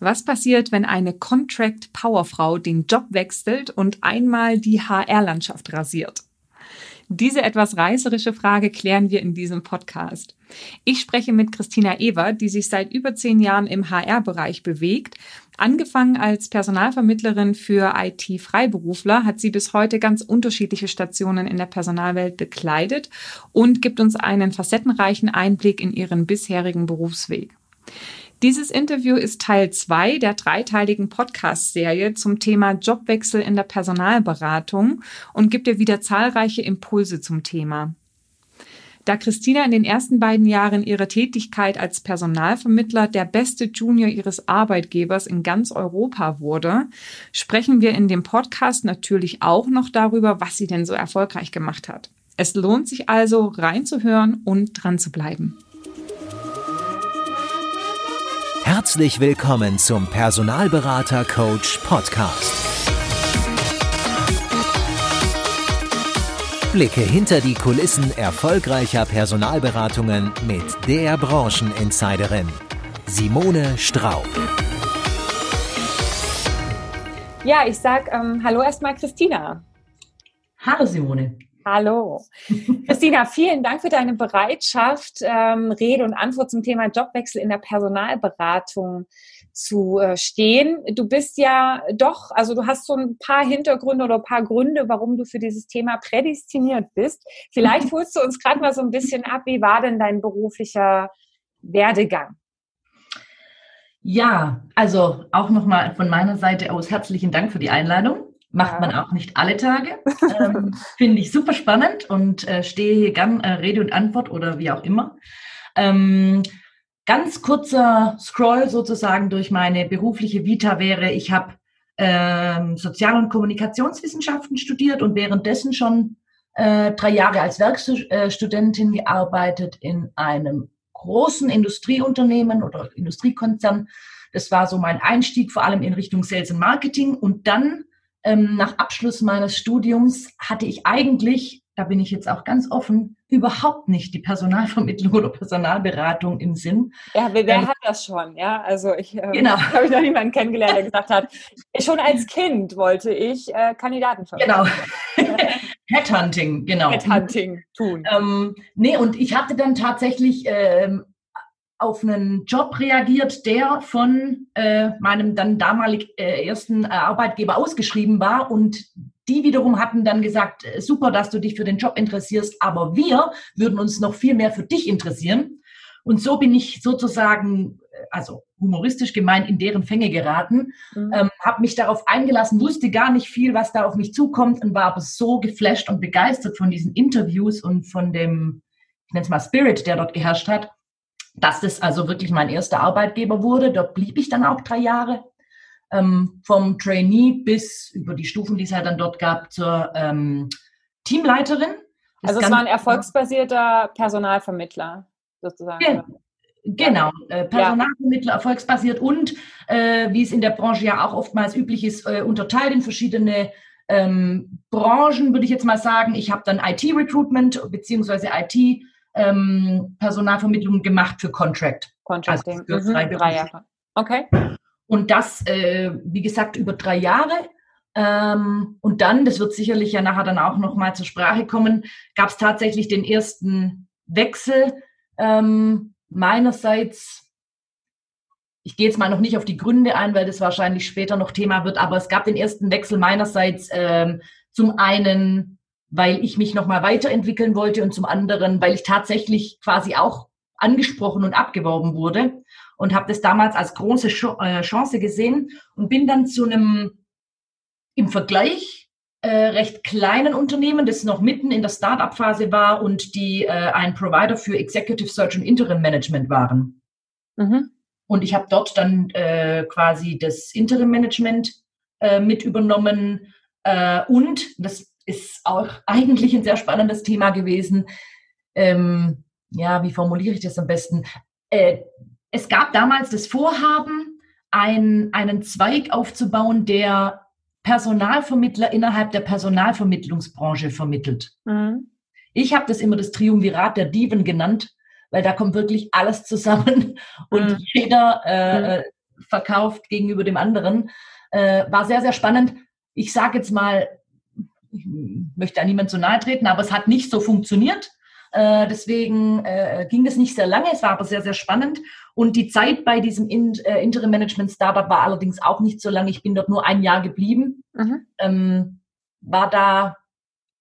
Was passiert, wenn eine Contract Powerfrau den Job wechselt und einmal die HR-Landschaft rasiert? Diese etwas reißerische Frage klären wir in diesem Podcast. Ich spreche mit Christina Ewer, die sich seit über zehn Jahren im HR-Bereich bewegt. Angefangen als Personalvermittlerin für IT-Freiberufler hat sie bis heute ganz unterschiedliche Stationen in der Personalwelt bekleidet und gibt uns einen facettenreichen Einblick in ihren bisherigen Berufsweg. Dieses Interview ist Teil zwei der dreiteiligen Podcast-Serie zum Thema Jobwechsel in der Personalberatung und gibt dir wieder zahlreiche Impulse zum Thema. Da Christina in den ersten beiden Jahren ihrer Tätigkeit als Personalvermittler der beste Junior ihres Arbeitgebers in ganz Europa wurde, sprechen wir in dem Podcast natürlich auch noch darüber, was sie denn so erfolgreich gemacht hat. Es lohnt sich also reinzuhören und dran zu bleiben. Herzlich willkommen zum Personalberater Coach Podcast. Blicke hinter die Kulissen erfolgreicher Personalberatungen mit der Brancheninsiderin Simone Straub. Ja, ich sag ähm, Hallo erstmal Christina. Hallo Simone. Hallo. Christina, vielen Dank für deine Bereitschaft, ähm, Rede und Antwort zum Thema Jobwechsel in der Personalberatung zu äh, stehen. Du bist ja doch, also du hast so ein paar Hintergründe oder ein paar Gründe, warum du für dieses Thema prädestiniert bist. Vielleicht holst du uns gerade mal so ein bisschen ab, wie war denn dein beruflicher Werdegang? Ja, also auch nochmal von meiner Seite aus herzlichen Dank für die Einladung. Macht ja. man auch nicht alle Tage. Ähm, Finde ich super spannend und äh, stehe hier gern äh, Rede und Antwort oder wie auch immer. Ähm, ganz kurzer Scroll sozusagen durch meine berufliche Vita wäre, ich habe ähm, Sozial- und Kommunikationswissenschaften studiert und währenddessen schon äh, drei Jahre als Werkstudentin gearbeitet in einem großen Industrieunternehmen oder Industriekonzern. Das war so mein Einstieg, vor allem in Richtung Sales und Marketing. Und dann ähm, nach Abschluss meines Studiums hatte ich eigentlich, da bin ich jetzt auch ganz offen, überhaupt nicht die Personalvermittlung oder Personalberatung im Sinn. Ja, wer, wer ähm, hat das schon? Ja, also ich äh, genau. habe ich noch niemanden kennengelernt, der gesagt hat, schon als Kind wollte ich äh, Kandidaten vermitteln. Genau. Headhunting, genau. Headhunting tun. Ähm, nee, und ich hatte dann tatsächlich ähm, auf einen Job reagiert, der von äh, meinem dann damalig äh, ersten Arbeitgeber ausgeschrieben war und die wiederum hatten dann gesagt, äh, super, dass du dich für den Job interessierst, aber wir würden uns noch viel mehr für dich interessieren. Und so bin ich sozusagen, äh, also humoristisch gemeint, in deren Fänge geraten, mhm. ähm, habe mich darauf eingelassen, wusste gar nicht viel, was da auf mich zukommt und war aber so geflasht und begeistert von diesen Interviews und von dem, ich nenne es mal Spirit, der dort geherrscht hat, dass das also wirklich mein erster Arbeitgeber wurde. Dort blieb ich dann auch drei Jahre. Ähm, vom Trainee bis über die Stufen, die es halt dann dort gab, zur ähm, Teamleiterin. Das also es war ein erfolgsbasierter Personalvermittler sozusagen. Ja, genau, äh, Personalvermittler, erfolgsbasiert und äh, wie es in der Branche ja auch oftmals üblich ist, äh, unterteilt in verschiedene ähm, Branchen, würde ich jetzt mal sagen. Ich habe dann IT-Recruitment beziehungsweise IT ähm, Personalvermittlung gemacht für Contract. Contracting. Also für mhm, drei Jahre. Okay. Und das, äh, wie gesagt, über drei Jahre. Ähm, und dann, das wird sicherlich ja nachher dann auch nochmal zur Sprache kommen, gab es tatsächlich den ersten Wechsel. Ähm, meinerseits, ich gehe jetzt mal noch nicht auf die Gründe ein, weil das wahrscheinlich später noch Thema wird, aber es gab den ersten Wechsel meinerseits ähm, zum einen weil ich mich nochmal weiterentwickeln wollte und zum anderen, weil ich tatsächlich quasi auch angesprochen und abgeworben wurde und habe das damals als große äh, Chance gesehen und bin dann zu einem im Vergleich äh, recht kleinen Unternehmen, das noch mitten in der Start-up-Phase war und die äh, ein Provider für Executive Search und Interim Management waren. Mhm. Und ich habe dort dann äh, quasi das Interim Management äh, mit übernommen äh, und das ist auch eigentlich ein sehr spannendes Thema gewesen. Ähm, ja, wie formuliere ich das am besten? Äh, es gab damals das Vorhaben, ein, einen Zweig aufzubauen, der Personalvermittler innerhalb der Personalvermittlungsbranche vermittelt. Mhm. Ich habe das immer das Triumvirat der Diven genannt, weil da kommt wirklich alles zusammen und mhm. jeder äh, mhm. verkauft gegenüber dem anderen. Äh, war sehr, sehr spannend. Ich sage jetzt mal, ich möchte da niemand zu nahe treten, aber es hat nicht so funktioniert. Äh, deswegen äh, ging es nicht sehr lange, es war aber sehr, sehr spannend. Und die Zeit bei diesem In äh, Interim Management Startup war allerdings auch nicht so lange. Ich bin dort nur ein Jahr geblieben. Mhm. Ähm, war da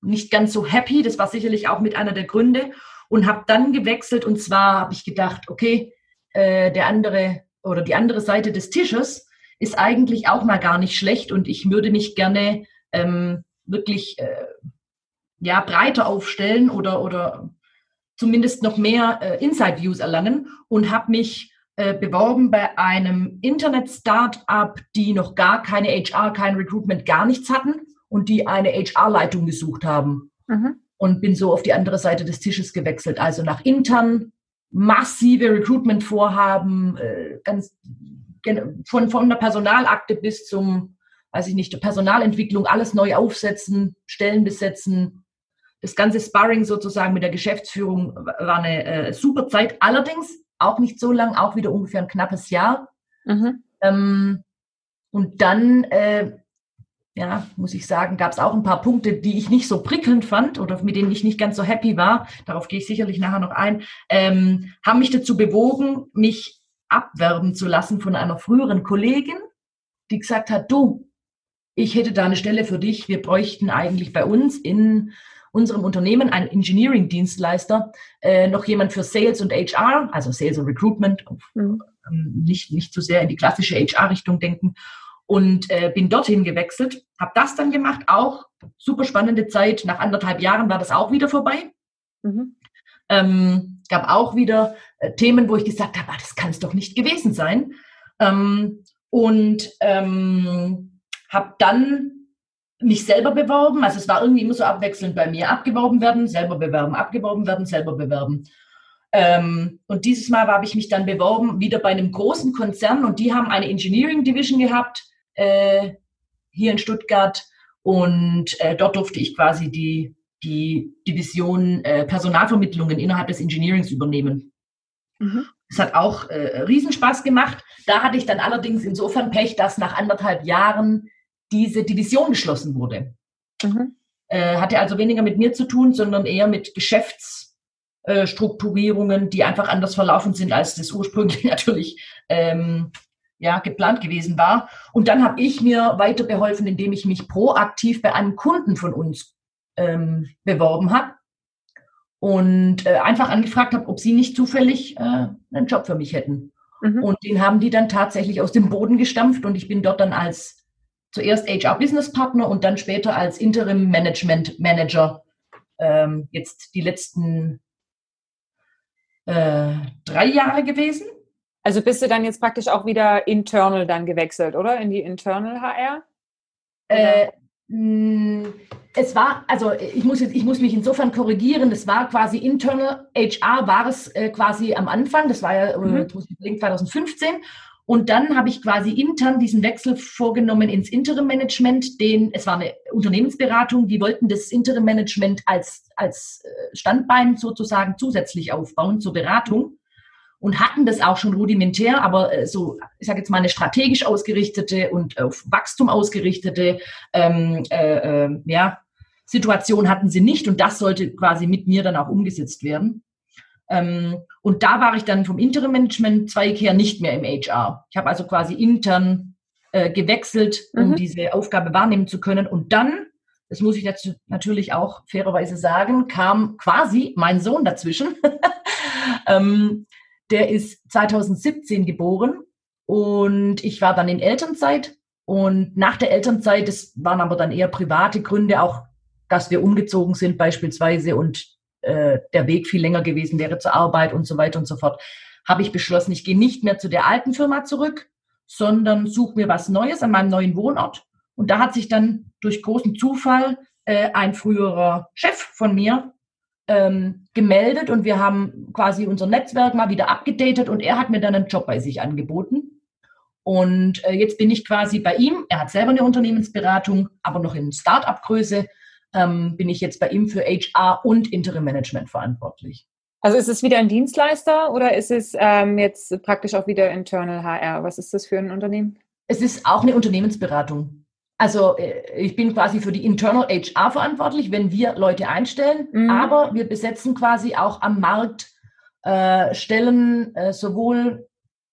nicht ganz so happy. Das war sicherlich auch mit einer der Gründe. Und habe dann gewechselt. Und zwar habe ich gedacht, okay, der andere oder die andere Seite des Tisches ist eigentlich auch mal gar nicht schlecht. Und ich würde mich gerne ähm, wirklich äh, ja, breiter aufstellen oder, oder zumindest noch mehr äh, Inside Views erlangen und habe mich äh, beworben bei einem Internet-Startup, die noch gar keine HR, kein Recruitment, gar nichts hatten und die eine HR-Leitung gesucht haben. Mhm. Und bin so auf die andere Seite des Tisches gewechselt, also nach intern massive Recruitment-Vorhaben, äh, ganz von, von der Personalakte bis zum, weiß ich nicht, Personalentwicklung, alles neu aufsetzen, Stellen besetzen, das ganze Sparring sozusagen mit der Geschäftsführung war eine äh, super Zeit. Allerdings auch nicht so lang, auch wieder ungefähr ein knappes Jahr. Mhm. Ähm, und dann, äh, ja, muss ich sagen, gab es auch ein paar Punkte, die ich nicht so prickelnd fand oder mit denen ich nicht ganz so happy war. Darauf gehe ich sicherlich nachher noch ein. Ähm, haben mich dazu bewogen, mich abwerben zu lassen von einer früheren Kollegin, die gesagt hat, du, ich hätte da eine Stelle für dich. Wir bräuchten eigentlich bei uns in unserem Unternehmen, ein Engineering-Dienstleister, äh, noch jemand für Sales und HR, also Sales und Recruitment, mhm. ähm, nicht, nicht zu sehr in die klassische HR-Richtung denken. Und äh, bin dorthin gewechselt, habe das dann gemacht, auch super spannende Zeit. Nach anderthalb Jahren war das auch wieder vorbei. Mhm. Ähm, gab auch wieder äh, Themen, wo ich gesagt habe, ah, das kann es doch nicht gewesen sein. Ähm, und ähm, habe dann mich selber beworben. Also es war irgendwie immer so abwechselnd bei mir. Abgeworben werden, selber bewerben, abgeworben werden, selber bewerben. Ähm, und dieses Mal habe ich mich dann beworben, wieder bei einem großen Konzern und die haben eine Engineering Division gehabt, äh, hier in Stuttgart. Und äh, dort durfte ich quasi die, die Division äh, Personalvermittlungen innerhalb des Engineerings übernehmen. Mhm. Das hat auch äh, Riesenspaß gemacht. Da hatte ich dann allerdings insofern Pech, dass nach anderthalb Jahren diese Division geschlossen wurde. Mhm. Äh, hatte also weniger mit mir zu tun, sondern eher mit Geschäftsstrukturierungen, äh, die einfach anders verlaufen sind, als das ursprünglich natürlich ähm, ja, geplant gewesen war. Und dann habe ich mir weiter beholfen, indem ich mich proaktiv bei einem Kunden von uns ähm, beworben habe und äh, einfach angefragt habe, ob sie nicht zufällig äh, einen Job für mich hätten. Mhm. Und den haben die dann tatsächlich aus dem Boden gestampft und ich bin dort dann als zuerst HR Business Partner und dann später als Interim Management Manager ähm, jetzt die letzten äh, drei Jahre gewesen. Also bist du dann jetzt praktisch auch wieder internal dann gewechselt, oder? In die Internal HR? Äh, es war, also ich muss jetzt, ich muss mich insofern korrigieren, es war quasi internal HR war es äh, quasi am Anfang, das war ja äh, mhm. 2015 und dann habe ich quasi intern diesen Wechsel vorgenommen ins Interim-Management. Den, es war eine Unternehmensberatung, die wollten das Interim-Management als, als äh, Standbein sozusagen zusätzlich aufbauen zur Beratung und hatten das auch schon rudimentär, aber äh, so, ich sage jetzt mal eine strategisch ausgerichtete und auf Wachstum ausgerichtete ähm, äh, äh, ja, Situation hatten sie nicht und das sollte quasi mit mir dann auch umgesetzt werden. Ähm, und da war ich dann vom Interim-Management-Zweig her nicht mehr im HR. Ich habe also quasi intern äh, gewechselt, um mhm. diese Aufgabe wahrnehmen zu können. Und dann, das muss ich dazu natürlich auch fairerweise sagen, kam quasi mein Sohn dazwischen. ähm, der ist 2017 geboren und ich war dann in Elternzeit. Und nach der Elternzeit, das waren aber dann eher private Gründe, auch dass wir umgezogen sind beispielsweise und äh, der Weg viel länger gewesen wäre zur Arbeit und so weiter und so fort, habe ich beschlossen, ich gehe nicht mehr zu der alten Firma zurück, sondern suche mir was Neues an meinem neuen Wohnort. Und da hat sich dann durch großen Zufall äh, ein früherer Chef von mir ähm, gemeldet und wir haben quasi unser Netzwerk mal wieder abgedatet und er hat mir dann einen Job bei sich angeboten. Und äh, jetzt bin ich quasi bei ihm. Er hat selber eine Unternehmensberatung, aber noch in Start-up-Größe ähm, bin ich jetzt bei ihm für HR und Interim Management verantwortlich. Also ist es wieder ein Dienstleister oder ist es ähm, jetzt praktisch auch wieder Internal HR? Was ist das für ein Unternehmen? Es ist auch eine Unternehmensberatung. Also äh, ich bin quasi für die Internal HR verantwortlich, wenn wir Leute einstellen, mhm. aber wir besetzen quasi auch am Markt äh, Stellen äh, sowohl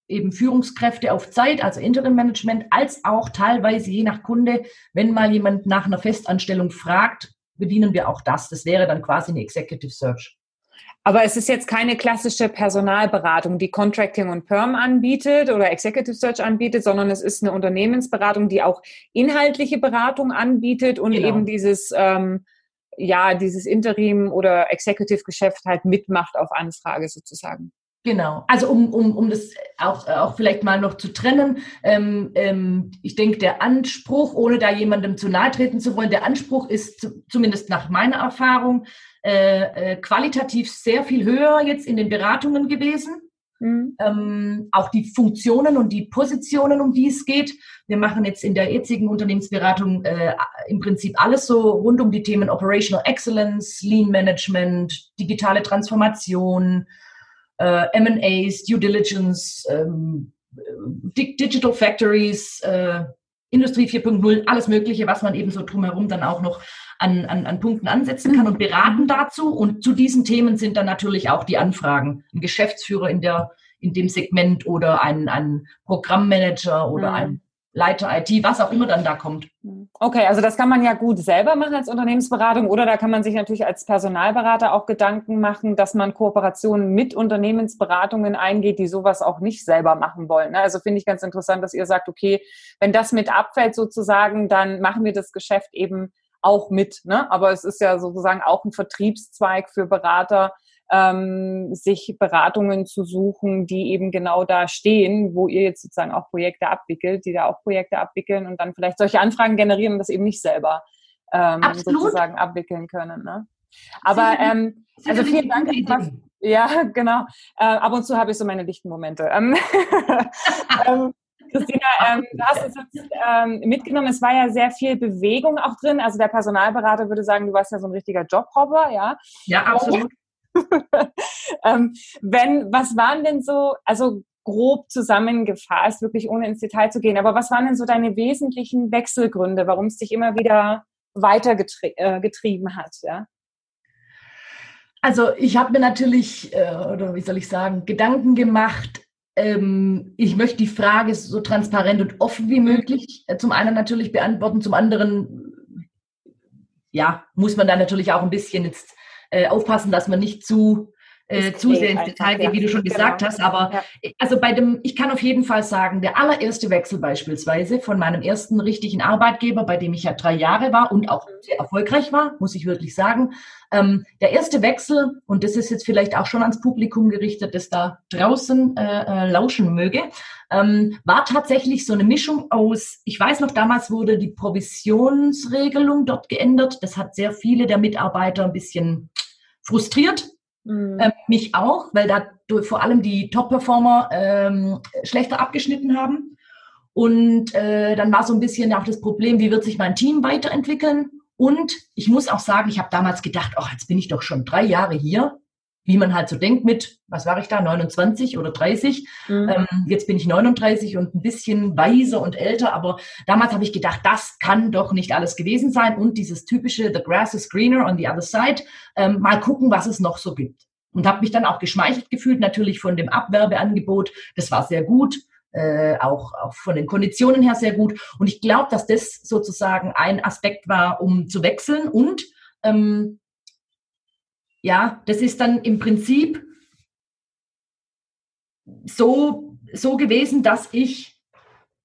eben Führungskräfte auf Zeit, also Interim Management, als auch teilweise je nach Kunde, wenn mal jemand nach einer Festanstellung fragt, bedienen wir auch das. Das wäre dann quasi eine Executive Search. Aber es ist jetzt keine klassische Personalberatung, die Contracting und Perm anbietet oder Executive Search anbietet, sondern es ist eine Unternehmensberatung, die auch inhaltliche Beratung anbietet und genau. eben dieses, ähm, ja, dieses Interim oder Executive Geschäft halt mitmacht auf Anfrage sozusagen. Genau. Also um, um, um das auch, auch vielleicht mal noch zu trennen, ähm, ähm, ich denke, der Anspruch, ohne da jemandem zu nahe treten zu wollen, der Anspruch ist zu, zumindest nach meiner Erfahrung äh, äh, qualitativ sehr viel höher jetzt in den Beratungen gewesen. Mhm. Ähm, auch die Funktionen und die Positionen, um die es geht. Wir machen jetzt in der jetzigen Unternehmensberatung äh, im Prinzip alles so rund um die Themen Operational Excellence, Lean Management, digitale Transformation, äh, M&As, Due Diligence, ähm, Digital Factories, äh, Industrie 4.0, alles Mögliche, was man eben so drumherum dann auch noch an, an, an Punkten ansetzen kann und beraten dazu. Und zu diesen Themen sind dann natürlich auch die Anfragen. Ein Geschäftsführer in der in dem Segment oder ein, ein Programmmanager oder mhm. ein Leiter IT, was auch immer dann da kommt. Okay, also das kann man ja gut selber machen als Unternehmensberatung oder da kann man sich natürlich als Personalberater auch Gedanken machen, dass man Kooperationen mit Unternehmensberatungen eingeht, die sowas auch nicht selber machen wollen. Ne? Also finde ich ganz interessant, dass ihr sagt, okay, wenn das mit abfällt sozusagen, dann machen wir das Geschäft eben auch mit. Ne? Aber es ist ja sozusagen auch ein Vertriebszweig für Berater, ähm, sich Beratungen zu suchen, die eben genau da stehen, wo ihr jetzt sozusagen auch Projekte abwickelt, die da auch Projekte abwickeln und dann vielleicht solche Anfragen generieren und das eben nicht selber ähm, sozusagen abwickeln können. Ne? Aber ähm, also vielen Dank. Etwas, ja, genau. Äh, ab und zu habe ich so meine lichten Momente. Ähm, ähm, Christina, ähm, du hast es jetzt ähm, mitgenommen. Es war ja sehr viel Bewegung auch drin. Also der Personalberater würde sagen, du warst ja so ein richtiger Jobhopper, ja? Ja, absolut. ähm, wenn, was waren denn so, also grob zusammengefasst, wirklich ohne ins Detail zu gehen, aber was waren denn so deine wesentlichen Wechselgründe, warum es dich immer wieder weitergetrieben äh, hat, ja? Also ich habe mir natürlich, äh, oder wie soll ich sagen, Gedanken gemacht. Ähm, ich möchte die Frage so transparent und offen wie möglich äh, zum einen natürlich beantworten, zum anderen ja, muss man da natürlich auch ein bisschen jetzt äh, aufpassen, dass man nicht zu äh, zu sehr ins Detail geht, wie du schon genau. gesagt hast. Aber ja. also bei dem, ich kann auf jeden Fall sagen, der allererste Wechsel beispielsweise von meinem ersten richtigen Arbeitgeber, bei dem ich ja drei Jahre war und auch sehr erfolgreich war, muss ich wirklich sagen. Ähm, der erste Wechsel, und das ist jetzt vielleicht auch schon ans Publikum gerichtet, das da draußen äh, äh, lauschen möge, ähm, war tatsächlich so eine Mischung aus, ich weiß noch, damals wurde die Provisionsregelung dort geändert. Das hat sehr viele der Mitarbeiter ein bisschen frustriert. Mhm. Äh, mich auch, weil da vor allem die Top-Performer ähm, schlechter abgeschnitten haben. Und äh, dann war so ein bisschen auch das Problem, wie wird sich mein Team weiterentwickeln? Und ich muss auch sagen, ich habe damals gedacht, oh, jetzt bin ich doch schon drei Jahre hier wie man halt so denkt mit, was war ich da, 29 oder 30. Mhm. Ähm, jetzt bin ich 39 und ein bisschen weiser und älter, aber damals habe ich gedacht, das kann doch nicht alles gewesen sein und dieses typische The grass is greener on the other side, ähm, mal gucken, was es noch so gibt. Und habe mich dann auch geschmeichelt gefühlt, natürlich von dem Abwerbeangebot, das war sehr gut. Äh, auch, auch von den Konditionen her sehr gut. Und ich glaube, dass das sozusagen ein Aspekt war, um zu wechseln. Und ähm, ja, das ist dann im Prinzip so, so gewesen, dass ich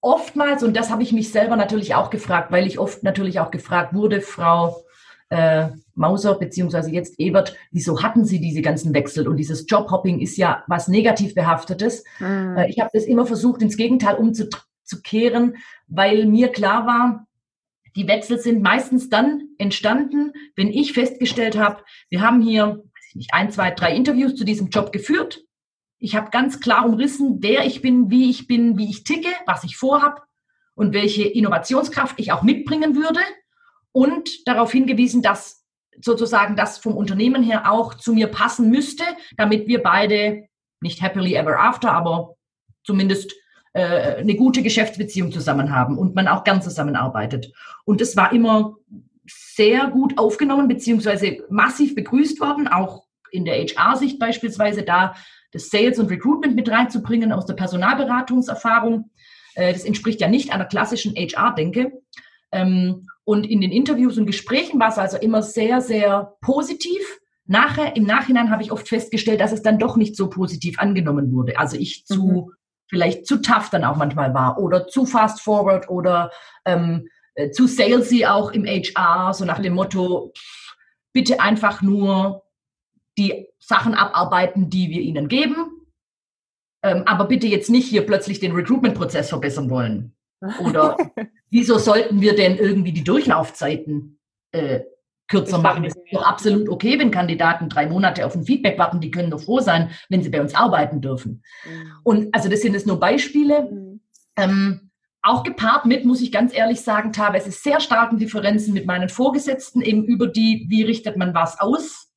oftmals, und das habe ich mich selber natürlich auch gefragt, weil ich oft natürlich auch gefragt wurde, Frau äh, Mauser beziehungsweise jetzt Ebert, wieso hatten Sie diese ganzen Wechsel? Und dieses Jobhopping ist ja was negativ behaftetes. Mhm. Ich habe das immer versucht, ins Gegenteil umzukehren, weil mir klar war, die Wechsel sind meistens dann entstanden, wenn ich festgestellt habe, wir haben hier, nicht, ein, zwei, drei Interviews zu diesem Job geführt. Ich habe ganz klar umrissen, wer ich bin, wie ich bin, wie ich ticke, was ich vorhab und welche Innovationskraft ich auch mitbringen würde und darauf hingewiesen, dass sozusagen das vom Unternehmen her auch zu mir passen müsste, damit wir beide nicht happily ever after, aber zumindest äh, eine gute Geschäftsbeziehung zusammen haben und man auch gern zusammenarbeitet. Und es war immer sehr gut aufgenommen beziehungsweise massiv begrüßt worden, auch in der HR-Sicht beispielsweise da das Sales und Recruitment mit reinzubringen aus der Personalberatungserfahrung. Äh, das entspricht ja nicht einer klassischen HR-Denke. Ähm, und in den Interviews und Gesprächen war es also immer sehr, sehr positiv. Nachher, im Nachhinein habe ich oft festgestellt, dass es dann doch nicht so positiv angenommen wurde. Also ich zu, mhm. vielleicht zu tough dann auch manchmal war oder zu fast forward oder ähm, äh, zu salesy auch im HR, so nach dem Motto, bitte einfach nur die Sachen abarbeiten, die wir ihnen geben. Ähm, aber bitte jetzt nicht hier plötzlich den Recruitment-Prozess verbessern wollen. Oder wieso sollten wir denn irgendwie die Durchlaufzeiten äh, kürzer machen? Das ist doch absolut okay, wenn Kandidaten drei Monate auf ein Feedback warten. Die können doch froh sein, wenn sie bei uns arbeiten dürfen. Mhm. Und also das sind jetzt nur Beispiele. Mhm. Ähm, auch gepaart mit, muss ich ganz ehrlich sagen, teilweise sehr starken Differenzen mit meinen Vorgesetzten eben über die, wie richtet man was aus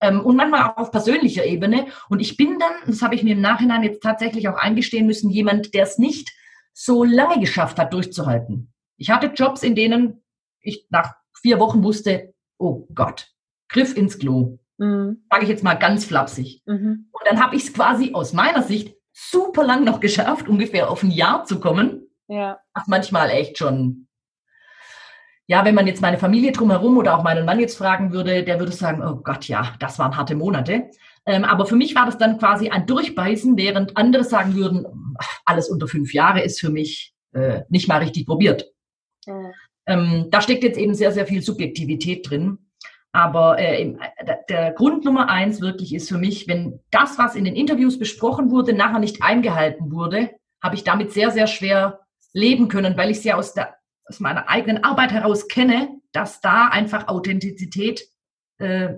ähm, und manchmal auch auf persönlicher Ebene. Und ich bin dann, das habe ich mir im Nachhinein jetzt tatsächlich auch eingestehen müssen, jemand, der es nicht so lange geschafft hat, durchzuhalten. Ich hatte Jobs, in denen ich nach vier Wochen wusste, oh Gott, Griff ins Klo. Mhm. Sage ich jetzt mal ganz flapsig. Mhm. Und dann habe ich es quasi aus meiner Sicht super lang noch geschafft, ungefähr auf ein Jahr zu kommen. Ja. Was manchmal echt schon ja, wenn man jetzt meine Familie drumherum oder auch meinen Mann jetzt fragen würde, der würde sagen, oh Gott, ja, das waren harte Monate. Ähm, aber für mich war das dann quasi ein Durchbeißen, während andere sagen würden, alles unter fünf Jahre ist für mich äh, nicht mal richtig probiert. Mhm. Ähm, da steckt jetzt eben sehr, sehr viel Subjektivität drin. Aber äh, der Grund Nummer eins wirklich ist für mich, wenn das, was in den Interviews besprochen wurde, nachher nicht eingehalten wurde, habe ich damit sehr, sehr schwer leben können, weil ich es ja aus der aus meiner eigenen Arbeit heraus kenne, dass da einfach Authentizität äh,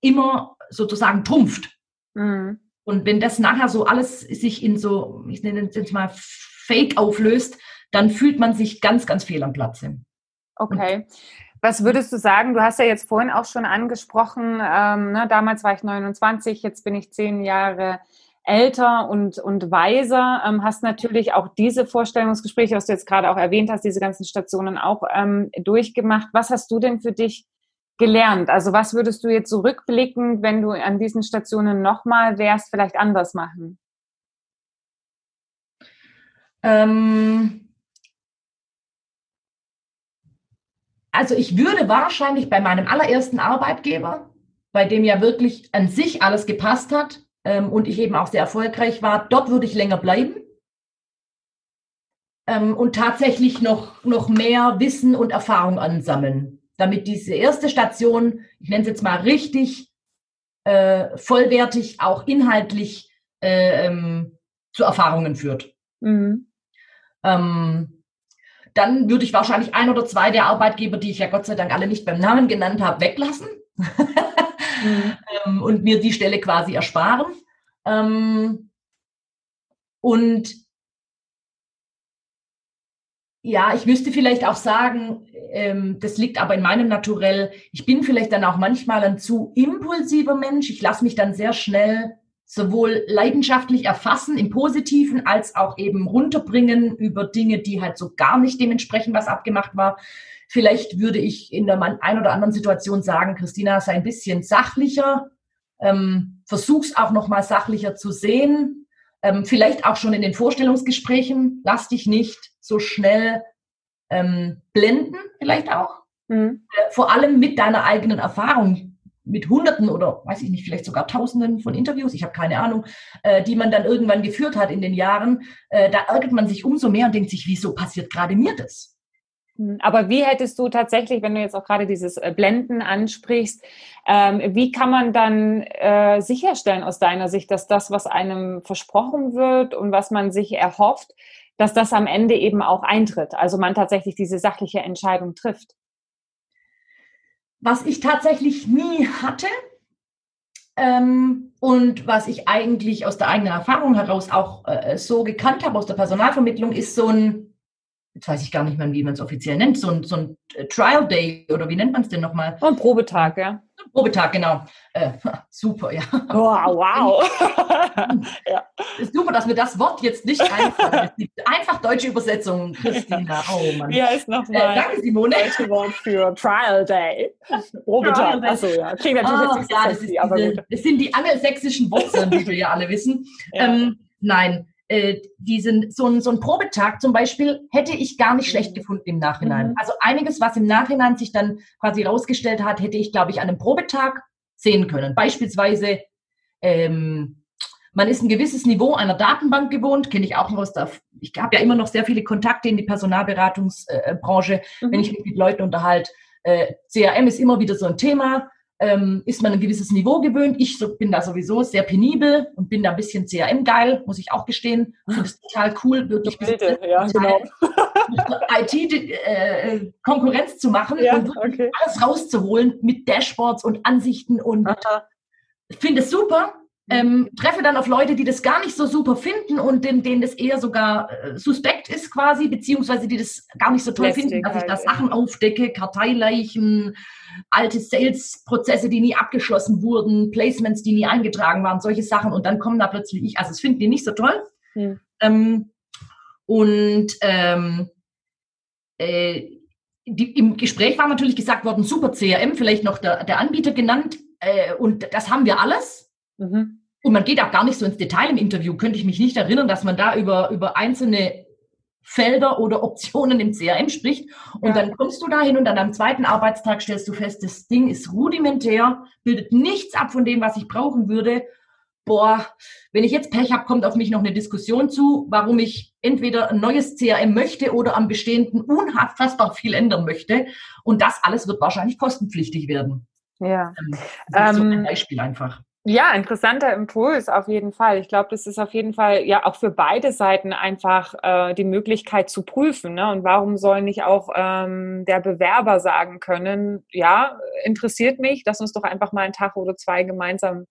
immer sozusagen trumpft. Mhm. Und wenn das nachher so alles sich in so, ich nenne es jetzt mal Fake auflöst, dann fühlt man sich ganz, ganz fehl am Platze. Okay. Und was würdest du sagen? Du hast ja jetzt vorhin auch schon angesprochen, ähm, ne, damals war ich 29, jetzt bin ich zehn Jahre älter und, und weiser, ähm, hast natürlich auch diese Vorstellungsgespräche, was du jetzt gerade auch erwähnt hast, diese ganzen Stationen auch ähm, durchgemacht. Was hast du denn für dich gelernt? Also was würdest du jetzt zurückblickend, so wenn du an diesen Stationen nochmal wärst, vielleicht anders machen? Ähm also ich würde wahrscheinlich bei meinem allerersten Arbeitgeber, bei dem ja wirklich an sich alles gepasst hat, ähm, und ich eben auch sehr erfolgreich war, dort würde ich länger bleiben ähm, und tatsächlich noch, noch mehr Wissen und Erfahrung ansammeln, damit diese erste Station, ich nenne es jetzt mal richtig, äh, vollwertig, auch inhaltlich äh, ähm, zu Erfahrungen führt. Mhm. Ähm, dann würde ich wahrscheinlich ein oder zwei der Arbeitgeber, die ich ja Gott sei Dank alle nicht beim Namen genannt habe, weglassen. mhm. ähm, und mir die Stelle quasi ersparen. Ähm, und ja, ich müsste vielleicht auch sagen, ähm, das liegt aber in meinem Naturell. Ich bin vielleicht dann auch manchmal ein zu impulsiver Mensch. Ich lasse mich dann sehr schnell sowohl leidenschaftlich erfassen im Positiven als auch eben runterbringen über Dinge, die halt so gar nicht dementsprechend was abgemacht war. Vielleicht würde ich in der ein oder anderen Situation sagen, Christina, sei ein bisschen sachlicher, ähm, versuch's auch nochmal sachlicher zu sehen. Ähm, vielleicht auch schon in den Vorstellungsgesprächen. Lass dich nicht so schnell ähm, blenden, vielleicht auch. Mhm. Äh, vor allem mit deiner eigenen Erfahrung, mit Hunderten oder weiß ich nicht, vielleicht sogar Tausenden von Interviews, ich habe keine Ahnung, äh, die man dann irgendwann geführt hat in den Jahren. Äh, da ärgert man sich umso mehr und denkt sich, wieso passiert gerade mir das? Hm, aber wie hättest du tatsächlich, wenn du jetzt auch gerade dieses äh, Blenden ansprichst, ähm, wie kann man dann äh, sicherstellen aus deiner Sicht, dass das, was einem versprochen wird und was man sich erhofft, dass das am Ende eben auch eintritt? Also man tatsächlich diese sachliche Entscheidung trifft? Was ich tatsächlich nie hatte ähm, und was ich eigentlich aus der eigenen Erfahrung heraus auch äh, so gekannt habe aus der Personalvermittlung, ist so ein jetzt weiß ich gar nicht mehr, wie man es offiziell nennt, so ein, so ein äh, Trial Day oder wie nennt man es denn nochmal? Oh, ein Probetag, ja. Probetag, genau. Äh, super, ja. Wow, wow. ja. Super, dass mir das Wort jetzt nicht einfällt. Einfach deutsche Übersetzung, Christina. Oh Mann. Wie heißt nochmal? Äh, danke, Simone. Deutsche Wort für Trial Day. Probetag. Achso, ja. Klingt natürlich oh, nicht ja, sexy, aber diese, gut. Das sind die angelsächsischen Wurzeln, die wir ja alle wissen. Ja. Ähm, nein, äh, diesen, so, ein, so ein Probetag zum Beispiel hätte ich gar nicht schlecht mhm. gefunden im Nachhinein. Mhm. Also einiges, was im Nachhinein sich dann quasi rausgestellt hat, hätte ich, glaube ich, an einem Probetag sehen können. Beispielsweise, ähm, man ist ein gewisses Niveau einer Datenbank gewohnt, kenne ich auch noch aus der, ich habe ja immer noch sehr viele Kontakte in die Personalberatungsbranche, äh, mhm. wenn ich mich mit Leuten unterhalte. Äh, CRM ist immer wieder so ein Thema ähm, ist man ein gewisses Niveau gewöhnt. Ich so, bin da sowieso sehr penibel und bin da ein bisschen CRM-geil, muss ich auch gestehen. Finde es total cool, wirklich Bitte, ja, genau. IT-Konkurrenz äh, zu machen ja, und okay. alles rauszuholen mit Dashboards und Ansichten und finde es super. Ähm, treffe dann auf Leute, die das gar nicht so super finden und denen, denen das eher sogar äh, suspekt ist quasi, beziehungsweise die das gar nicht so toll Lästig finden, dass ich da halt, Sachen aufdecke, Karteileichen, alte Sales-Prozesse, die nie abgeschlossen wurden, Placements, die nie eingetragen waren, solche Sachen und dann kommen da plötzlich ich, also das finden die nicht so toll. Hm. Ähm, und ähm, äh, die, im Gespräch war natürlich gesagt worden, super CRM, vielleicht noch der, der Anbieter genannt äh, und das haben wir alles. Mhm. Und man geht auch gar nicht so ins Detail im Interview, könnte ich mich nicht erinnern, dass man da über, über einzelne Felder oder Optionen im CRM spricht. Und ja. dann kommst du dahin und dann am zweiten Arbeitstag stellst du fest, das Ding ist rudimentär, bildet nichts ab von dem, was ich brauchen würde. Boah, wenn ich jetzt Pech habe, kommt auf mich noch eine Diskussion zu, warum ich entweder ein neues CRM möchte oder am bestehenden unfassbar viel ändern möchte. Und das alles wird wahrscheinlich kostenpflichtig werden. Ja. Ähm, das ist so ein ähm, Beispiel einfach. Ja, interessanter Impuls auf jeden Fall. Ich glaube, das ist auf jeden Fall ja auch für beide Seiten einfach äh, die Möglichkeit zu prüfen. Ne? Und warum soll nicht auch ähm, der Bewerber sagen können, ja, interessiert mich, lass uns doch einfach mal einen Tag oder zwei gemeinsam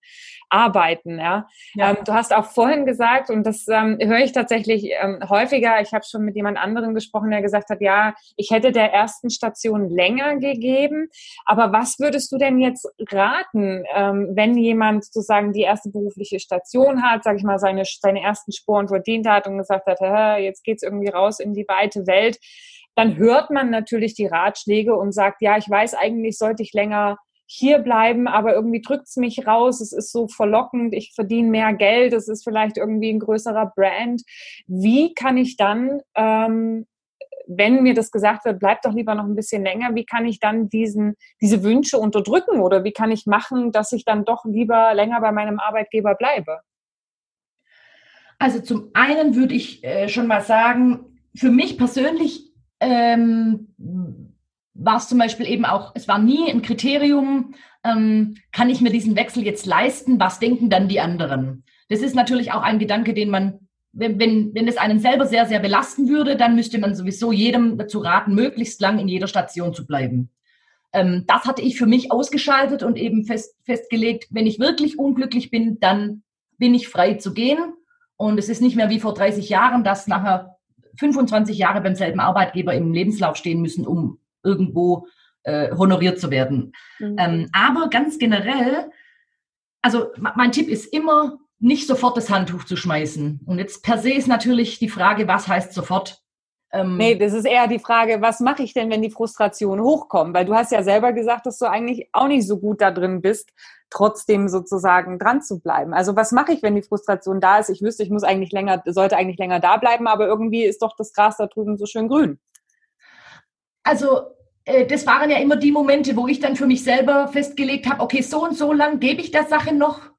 arbeiten. Ja? ja. Ähm, du hast auch vorhin gesagt, und das ähm, höre ich tatsächlich ähm, häufiger, ich habe schon mit jemand anderem gesprochen, der gesagt hat, ja, ich hätte der ersten Station länger gegeben. Aber was würdest du denn jetzt raten, ähm, wenn jemand sozusagen die erste berufliche Station hat, sage ich mal, seine, seine ersten Sporen verdient hat und gesagt hat, jetzt geht's irgendwie raus in die weite Welt, dann hört man natürlich die Ratschläge und sagt, ja, ich weiß eigentlich, sollte ich länger hier bleiben, aber irgendwie drückt's mich raus, es ist so verlockend, ich verdiene mehr Geld, es ist vielleicht irgendwie ein größerer Brand. Wie kann ich dann, ähm, wenn mir das gesagt wird, bleib doch lieber noch ein bisschen länger, wie kann ich dann diesen, diese Wünsche unterdrücken oder wie kann ich machen, dass ich dann doch lieber länger bei meinem Arbeitgeber bleibe? Also zum einen würde ich äh, schon mal sagen, für mich persönlich ähm, war es zum Beispiel eben auch, es war nie ein Kriterium, ähm, kann ich mir diesen Wechsel jetzt leisten, was denken dann die anderen? Das ist natürlich auch ein Gedanke, den man, wenn, wenn, wenn es einen selber sehr, sehr belasten würde, dann müsste man sowieso jedem dazu raten, möglichst lang in jeder Station zu bleiben. Ähm, das hatte ich für mich ausgeschaltet und eben fest, festgelegt, wenn ich wirklich unglücklich bin, dann bin ich frei zu gehen. Und es ist nicht mehr wie vor 30 Jahren, dass nachher 25 Jahre beim selben Arbeitgeber im Lebenslauf stehen müssen, um irgendwo äh, honoriert zu werden. Mhm. Ähm, aber ganz generell, also mein Tipp ist immer, nicht sofort das Handtuch zu schmeißen. Und jetzt per se ist natürlich die Frage, was heißt sofort? Ähm, nee, das ist eher die Frage, was mache ich denn, wenn die Frustration hochkommt? Weil du hast ja selber gesagt, dass du eigentlich auch nicht so gut da drin bist, trotzdem sozusagen dran zu bleiben. Also was mache ich, wenn die Frustration da ist? Ich wüsste, ich muss eigentlich länger, sollte eigentlich länger da bleiben, aber irgendwie ist doch das Gras da drüben so schön grün. Also äh, das waren ja immer die Momente, wo ich dann für mich selber festgelegt habe, okay, so und so lang gebe ich der Sache noch.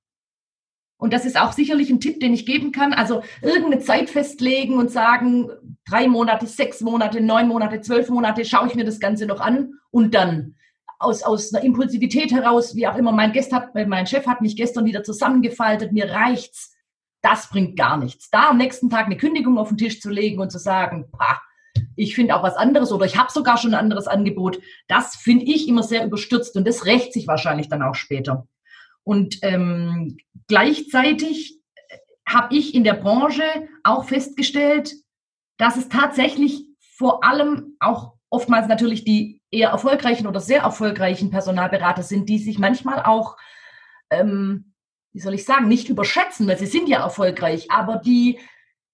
Und das ist auch sicherlich ein Tipp, den ich geben kann. Also irgendeine Zeit festlegen und sagen, drei Monate, sechs Monate, neun Monate, zwölf Monate, schaue ich mir das Ganze noch an und dann aus, aus einer Impulsivität heraus, wie auch immer, mein Gast hat, mein Chef hat mich gestern wieder zusammengefaltet, mir reicht's. Das bringt gar nichts. Da am nächsten Tag eine Kündigung auf den Tisch zu legen und zu sagen, pah, ich finde auch was anderes oder ich habe sogar schon ein anderes Angebot. Das finde ich immer sehr überstürzt und das rächt sich wahrscheinlich dann auch später. Und ähm, gleichzeitig habe ich in der Branche auch festgestellt, dass es tatsächlich vor allem auch oftmals natürlich die eher erfolgreichen oder sehr erfolgreichen Personalberater sind, die sich manchmal auch, ähm, wie soll ich sagen, nicht überschätzen, weil sie sind ja erfolgreich, aber die,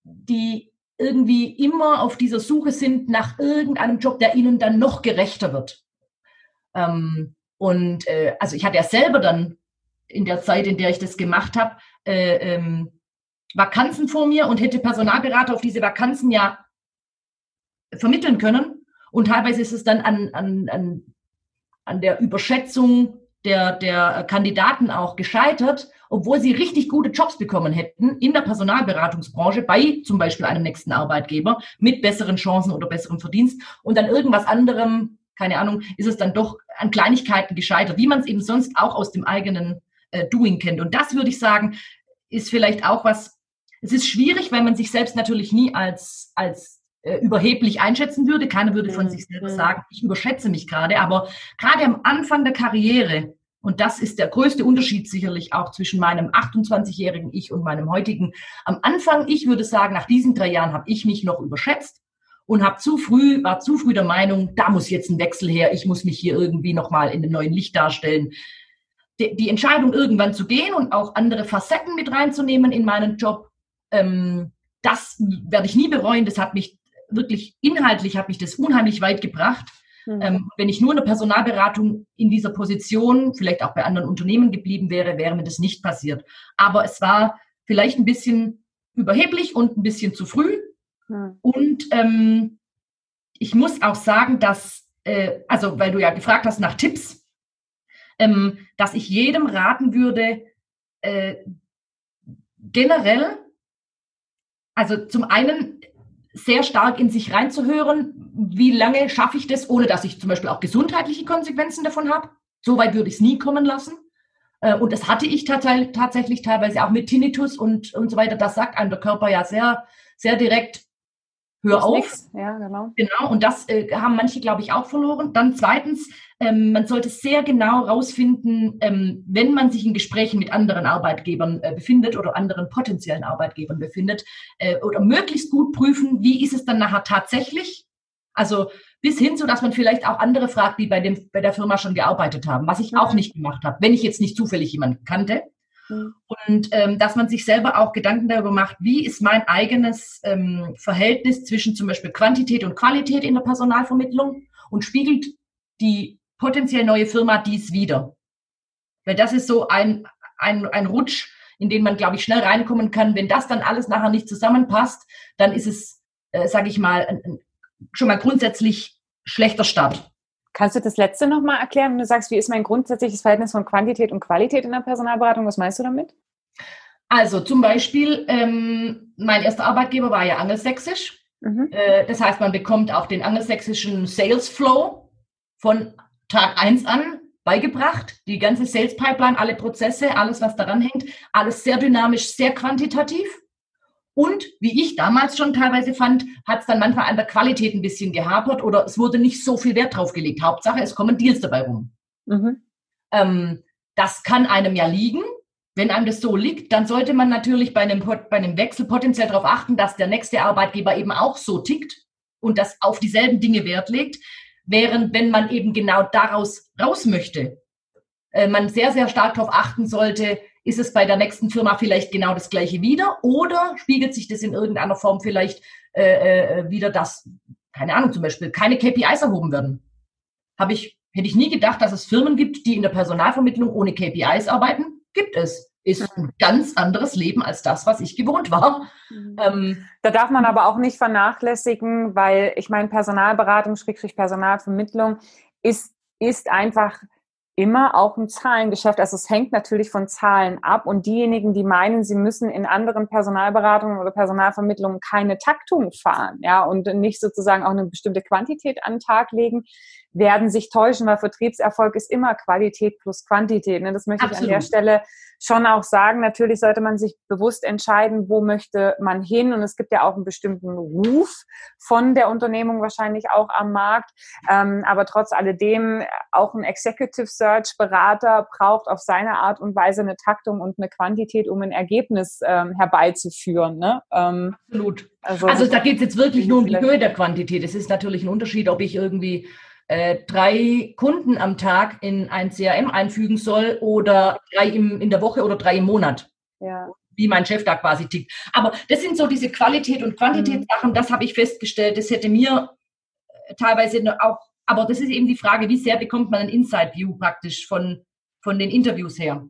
die irgendwie immer auf dieser Suche sind nach irgendeinem Job, der ihnen dann noch gerechter wird. Ähm, und äh, also ich hatte ja selber dann in der Zeit, in der ich das gemacht habe, äh, ähm, Vakanzen vor mir und hätte Personalberater auf diese Vakanzen ja vermitteln können. Und teilweise ist es dann an, an, an, an der Überschätzung der, der Kandidaten auch gescheitert, obwohl sie richtig gute Jobs bekommen hätten in der Personalberatungsbranche bei zum Beispiel einem nächsten Arbeitgeber mit besseren Chancen oder besserem Verdienst und dann irgendwas anderem, keine Ahnung, ist es dann doch an Kleinigkeiten gescheitert, wie man es eben sonst auch aus dem eigenen äh, Doing kennt. Und das würde ich sagen, ist vielleicht auch was, es ist schwierig, weil man sich selbst natürlich nie als, als äh, überheblich einschätzen würde. Keiner würde von mhm. sich selber sagen, ich überschätze mich gerade. Aber gerade am Anfang der Karriere, und das ist der größte Unterschied sicherlich auch zwischen meinem 28-jährigen Ich und meinem heutigen. Am Anfang, ich würde sagen, nach diesen drei Jahren habe ich mich noch überschätzt und habe zu früh, war zu früh der Meinung, da muss jetzt ein Wechsel her, ich muss mich hier irgendwie nochmal in einem neuen Licht darstellen. Die, Entscheidung, irgendwann zu gehen und auch andere Facetten mit reinzunehmen in meinen Job, ähm, das werde ich nie bereuen. Das hat mich wirklich inhaltlich hat mich das unheimlich weit gebracht. Mhm. Ähm, wenn ich nur in der Personalberatung in dieser Position, vielleicht auch bei anderen Unternehmen geblieben wäre, wäre mir das nicht passiert. Aber es war vielleicht ein bisschen überheblich und ein bisschen zu früh. Mhm. Und ähm, ich muss auch sagen, dass, äh, also weil du ja gefragt hast nach Tipps, ähm, dass ich jedem raten würde, äh, generell, also zum einen sehr stark in sich reinzuhören, wie lange schaffe ich das, ohne dass ich zum Beispiel auch gesundheitliche Konsequenzen davon habe. So weit würde ich es nie kommen lassen. Äh, und das hatte ich tatsächlich teilweise auch mit Tinnitus und, und so weiter. Das sagt einem der Körper ja sehr, sehr direkt, hör auf. Nix. Ja, genau. Genau, und das äh, haben manche, glaube ich, auch verloren. Dann zweitens, ähm, man sollte sehr genau rausfinden, ähm, wenn man sich in Gesprächen mit anderen Arbeitgebern äh, befindet oder anderen potenziellen Arbeitgebern befindet, äh, oder möglichst gut prüfen, wie ist es dann nachher tatsächlich. Also bis hin zu, dass man vielleicht auch andere fragt, die bei, dem, bei der Firma schon gearbeitet haben, was ich auch mhm. nicht gemacht habe, wenn ich jetzt nicht zufällig jemanden kannte. Mhm. Und ähm, dass man sich selber auch Gedanken darüber macht, wie ist mein eigenes ähm, Verhältnis zwischen zum Beispiel Quantität und Qualität in der Personalvermittlung und spiegelt die potenziell neue Firma dies wieder. Weil das ist so ein, ein, ein Rutsch, in den man, glaube ich, schnell reinkommen kann. Wenn das dann alles nachher nicht zusammenpasst, dann ist es, äh, sage ich mal, ein, schon mal grundsätzlich schlechter Start. Kannst du das letzte nochmal erklären, wenn du sagst, wie ist mein grundsätzliches Verhältnis von Quantität und Qualität in der Personalberatung? Was meinst du damit? Also zum Beispiel, ähm, mein erster Arbeitgeber war ja angelsächsisch. Mhm. Äh, das heißt, man bekommt auch den angelsächsischen Sales Flow von Tag 1 an beigebracht. Die ganze Sales Pipeline, alle Prozesse, alles, was daran hängt, alles sehr dynamisch, sehr quantitativ. Und wie ich damals schon teilweise fand, hat es dann manchmal an der Qualität ein bisschen gehapert oder es wurde nicht so viel Wert drauf gelegt. Hauptsache, es kommen Deals dabei rum. Mhm. Ähm, das kann einem ja liegen. Wenn einem das so liegt, dann sollte man natürlich bei einem, bei einem Wechsel potenziell darauf achten, dass der nächste Arbeitgeber eben auch so tickt und das auf dieselben Dinge Wert legt. Während wenn man eben genau daraus raus möchte, äh, man sehr, sehr stark darauf achten sollte, ist es bei der nächsten Firma vielleicht genau das gleiche wieder oder spiegelt sich das in irgendeiner Form vielleicht äh, äh, wieder, dass, keine Ahnung, zum Beispiel keine KPIs erhoben werden. Habe ich, hätte ich nie gedacht, dass es Firmen gibt, die in der Personalvermittlung ohne KPIs arbeiten. Gibt es ist ein ganz anderes Leben als das, was ich gewohnt war. Mhm. Ähm, da darf man aber auch nicht vernachlässigen, weil ich meine, Personalberatung, Schrägstrich Personalvermittlung ist, ist einfach immer auch ein Zahlengeschäft. Also es hängt natürlich von Zahlen ab und diejenigen, die meinen, sie müssen in anderen Personalberatungen oder Personalvermittlungen keine Taktung fahren, ja, und nicht sozusagen auch eine bestimmte Quantität an den Tag legen, werden sich täuschen, weil Vertriebserfolg ist immer Qualität plus Quantität. Ne? Das möchte Absolut. ich an der Stelle schon auch sagen. Natürlich sollte man sich bewusst entscheiden, wo möchte man hin. Und es gibt ja auch einen bestimmten Ruf von der Unternehmung wahrscheinlich auch am Markt. Ähm, aber trotz alledem auch ein Executive Service Search-Berater braucht auf seine Art und Weise eine Taktung und eine Quantität, um ein Ergebnis ähm, herbeizuführen. Ne? Ähm, Absolut. Also, also da geht es jetzt wirklich nur um die Höhe der Quantität. Es ist natürlich ein Unterschied, ob ich irgendwie äh, drei Kunden am Tag in ein CRM einfügen soll oder drei im, in der Woche oder drei im Monat. Ja. Wie mein Chef da quasi tickt. Aber das sind so diese Qualität- und Quantitätssachen, mhm. das habe ich festgestellt. Das hätte mir äh, teilweise auch, aber das ist eben die Frage, wie sehr bekommt man ein Inside-View praktisch von, von den Interviews her.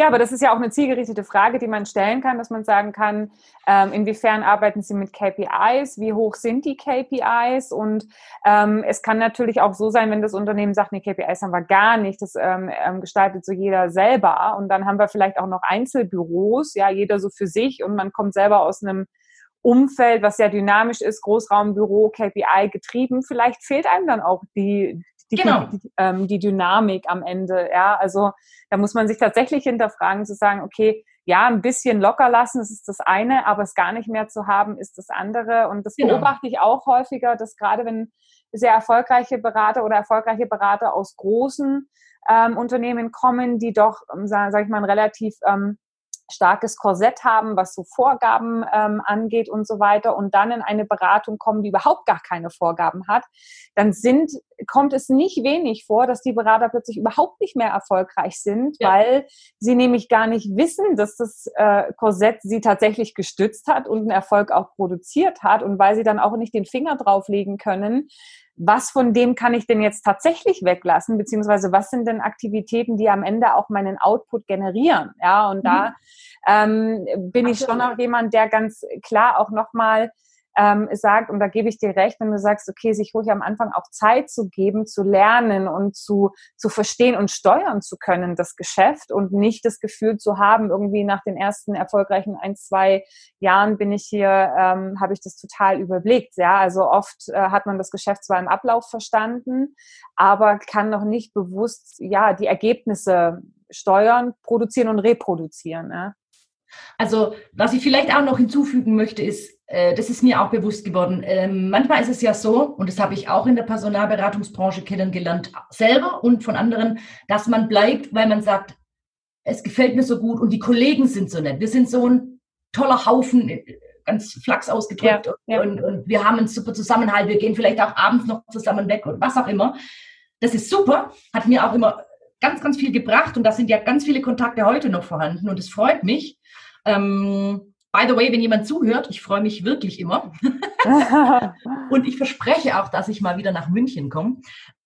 Ja, aber das ist ja auch eine zielgerichtete Frage, die man stellen kann, dass man sagen kann, ähm, inwiefern arbeiten Sie mit KPIs, wie hoch sind die KPIs und ähm, es kann natürlich auch so sein, wenn das Unternehmen sagt, nee, KPIs haben wir gar nicht, das ähm, ähm, gestaltet so jeder selber. Und dann haben wir vielleicht auch noch Einzelbüros, ja, jeder so für sich. Und man kommt selber aus einem Umfeld, was ja dynamisch ist, Großraumbüro, KPI getrieben. Vielleicht fehlt einem dann auch die, die, genau. die, ähm, die Dynamik am Ende. Ja, also da muss man sich tatsächlich hinterfragen, zu sagen, okay, ja, ein bisschen locker lassen, das ist das eine, aber es gar nicht mehr zu haben, ist das andere. Und das genau. beobachte ich auch häufiger, dass gerade wenn sehr erfolgreiche Berater oder erfolgreiche Berater aus großen ähm, Unternehmen kommen, die doch, ähm, sage sag ich mal, ein relativ ähm, starkes Korsett haben, was so Vorgaben ähm, angeht und so weiter und dann in eine Beratung kommen, die überhaupt gar keine Vorgaben hat, dann sind, kommt es nicht wenig vor, dass die Berater plötzlich überhaupt nicht mehr erfolgreich sind, ja. weil sie nämlich gar nicht wissen, dass das äh, Korsett sie tatsächlich gestützt hat und einen Erfolg auch produziert hat und weil sie dann auch nicht den Finger drauflegen können, was von dem kann ich denn jetzt tatsächlich weglassen, beziehungsweise was sind denn Aktivitäten, die am Ende auch meinen Output generieren? Ja, und mhm. da ähm, bin ich schon auch jemand, der ganz klar auch nochmal ähm, sagt, und da gebe ich dir recht, wenn du sagst, okay, sich ruhig am Anfang auch Zeit zu geben, zu lernen und zu, zu verstehen und steuern zu können, das Geschäft und nicht das Gefühl zu haben, irgendwie nach den ersten erfolgreichen ein, zwei Jahren bin ich hier, ähm, habe ich das total überblickt. Ja, also oft äh, hat man das Geschäft zwar im Ablauf verstanden, aber kann noch nicht bewusst, ja, die Ergebnisse steuern, produzieren und reproduzieren. Ja? Also, was ich vielleicht auch noch hinzufügen möchte, ist, das ist mir auch bewusst geworden. Ähm, manchmal ist es ja so, und das habe ich auch in der Personalberatungsbranche kennengelernt, selber und von anderen, dass man bleibt, weil man sagt, es gefällt mir so gut und die Kollegen sind so nett. Wir sind so ein toller Haufen, äh, ganz flachs ausgedrückt ja, ja. Und, und wir haben einen super Zusammenhalt. Wir gehen vielleicht auch abends noch zusammen weg und was auch immer. Das ist super, hat mir auch immer ganz, ganz viel gebracht und da sind ja ganz viele Kontakte heute noch vorhanden und es freut mich. Ähm, by the way, wenn jemand zuhört, ich freue mich wirklich immer. und ich verspreche auch, dass ich mal wieder nach München komme.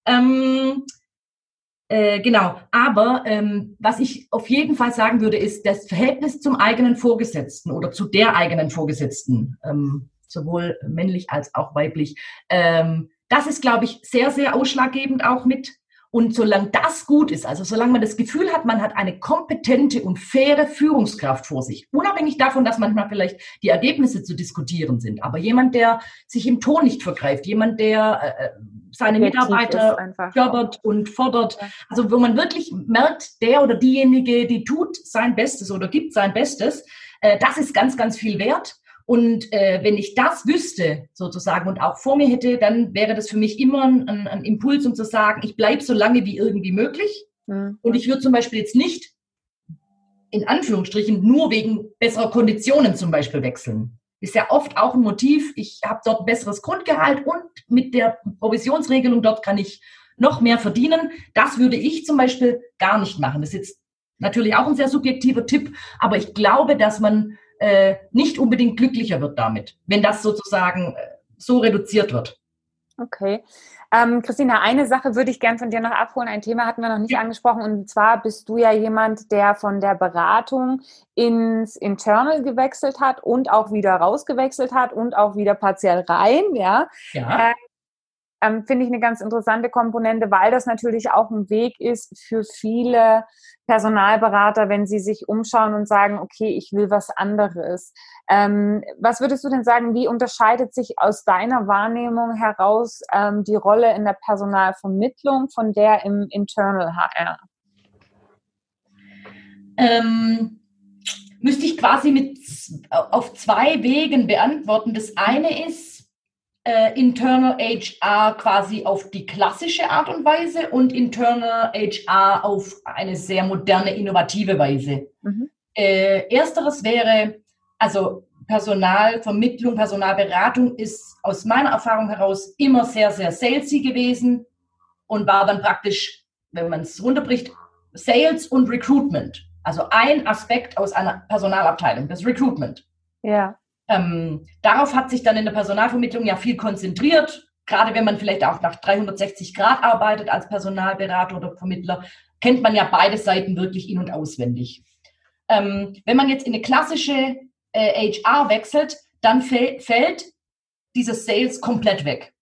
Ähm, äh, genau, aber ähm, was ich auf jeden Fall sagen würde, ist das Verhältnis zum eigenen Vorgesetzten oder zu der eigenen Vorgesetzten, ähm, sowohl männlich als auch weiblich. Ähm, das ist, glaube ich, sehr, sehr ausschlaggebend auch mit und solange das gut ist, also solange man das Gefühl hat, man hat eine kompetente und faire Führungskraft vor sich, unabhängig davon, dass manchmal vielleicht die Ergebnisse zu diskutieren sind, aber jemand, der sich im Ton nicht vergreift, jemand, der äh, äh seine Mitarbeiter fördert und fordert, also wo man wirklich merkt, der oder diejenige, die tut sein Bestes oder gibt sein Bestes, äh, das ist ganz, ganz viel wert. Und äh, wenn ich das wüsste, sozusagen, und auch vor mir hätte, dann wäre das für mich immer ein, ein Impuls, um zu sagen, ich bleibe so lange wie irgendwie möglich. Mhm. Und ich würde zum Beispiel jetzt nicht in Anführungsstrichen nur wegen besserer Konditionen zum Beispiel wechseln. Ist ja oft auch ein Motiv, ich habe dort ein besseres Grundgehalt und mit der Provisionsregelung dort kann ich noch mehr verdienen. Das würde ich zum Beispiel gar nicht machen. Das ist jetzt natürlich auch ein sehr subjektiver Tipp, aber ich glaube, dass man äh, nicht unbedingt glücklicher wird damit, wenn das sozusagen äh, so reduziert wird. Okay. Ähm, Christina, eine Sache würde ich gern von dir noch abholen. Ein Thema hatten wir noch nicht ja. angesprochen. Und zwar bist du ja jemand, der von der Beratung ins Internal gewechselt hat und auch wieder rausgewechselt hat und auch wieder partiell rein. Ja. ja. Äh, ähm, finde ich eine ganz interessante Komponente, weil das natürlich auch ein Weg ist für viele Personalberater, wenn sie sich umschauen und sagen, okay, ich will was anderes. Ähm, was würdest du denn sagen, wie unterscheidet sich aus deiner Wahrnehmung heraus ähm, die Rolle in der Personalvermittlung von der im Internal HR? Ähm, müsste ich quasi mit auf zwei Wegen beantworten. Das eine ist, äh, Internal HR quasi auf die klassische Art und Weise und Internal HR auf eine sehr moderne, innovative Weise. Mhm. Äh, ersteres wäre, also Personalvermittlung, Personalberatung ist aus meiner Erfahrung heraus immer sehr, sehr salesy gewesen und war dann praktisch, wenn man es runterbricht, Sales und Recruitment. Also ein Aspekt aus einer Personalabteilung, das Recruitment. Ja. Ähm, darauf hat sich dann in der Personalvermittlung ja viel konzentriert. Gerade wenn man vielleicht auch nach 360 Grad arbeitet als Personalberater oder Vermittler, kennt man ja beide Seiten wirklich in- und auswendig. Ähm, wenn man jetzt in eine klassische äh, HR wechselt, dann fällt dieses Sales komplett weg.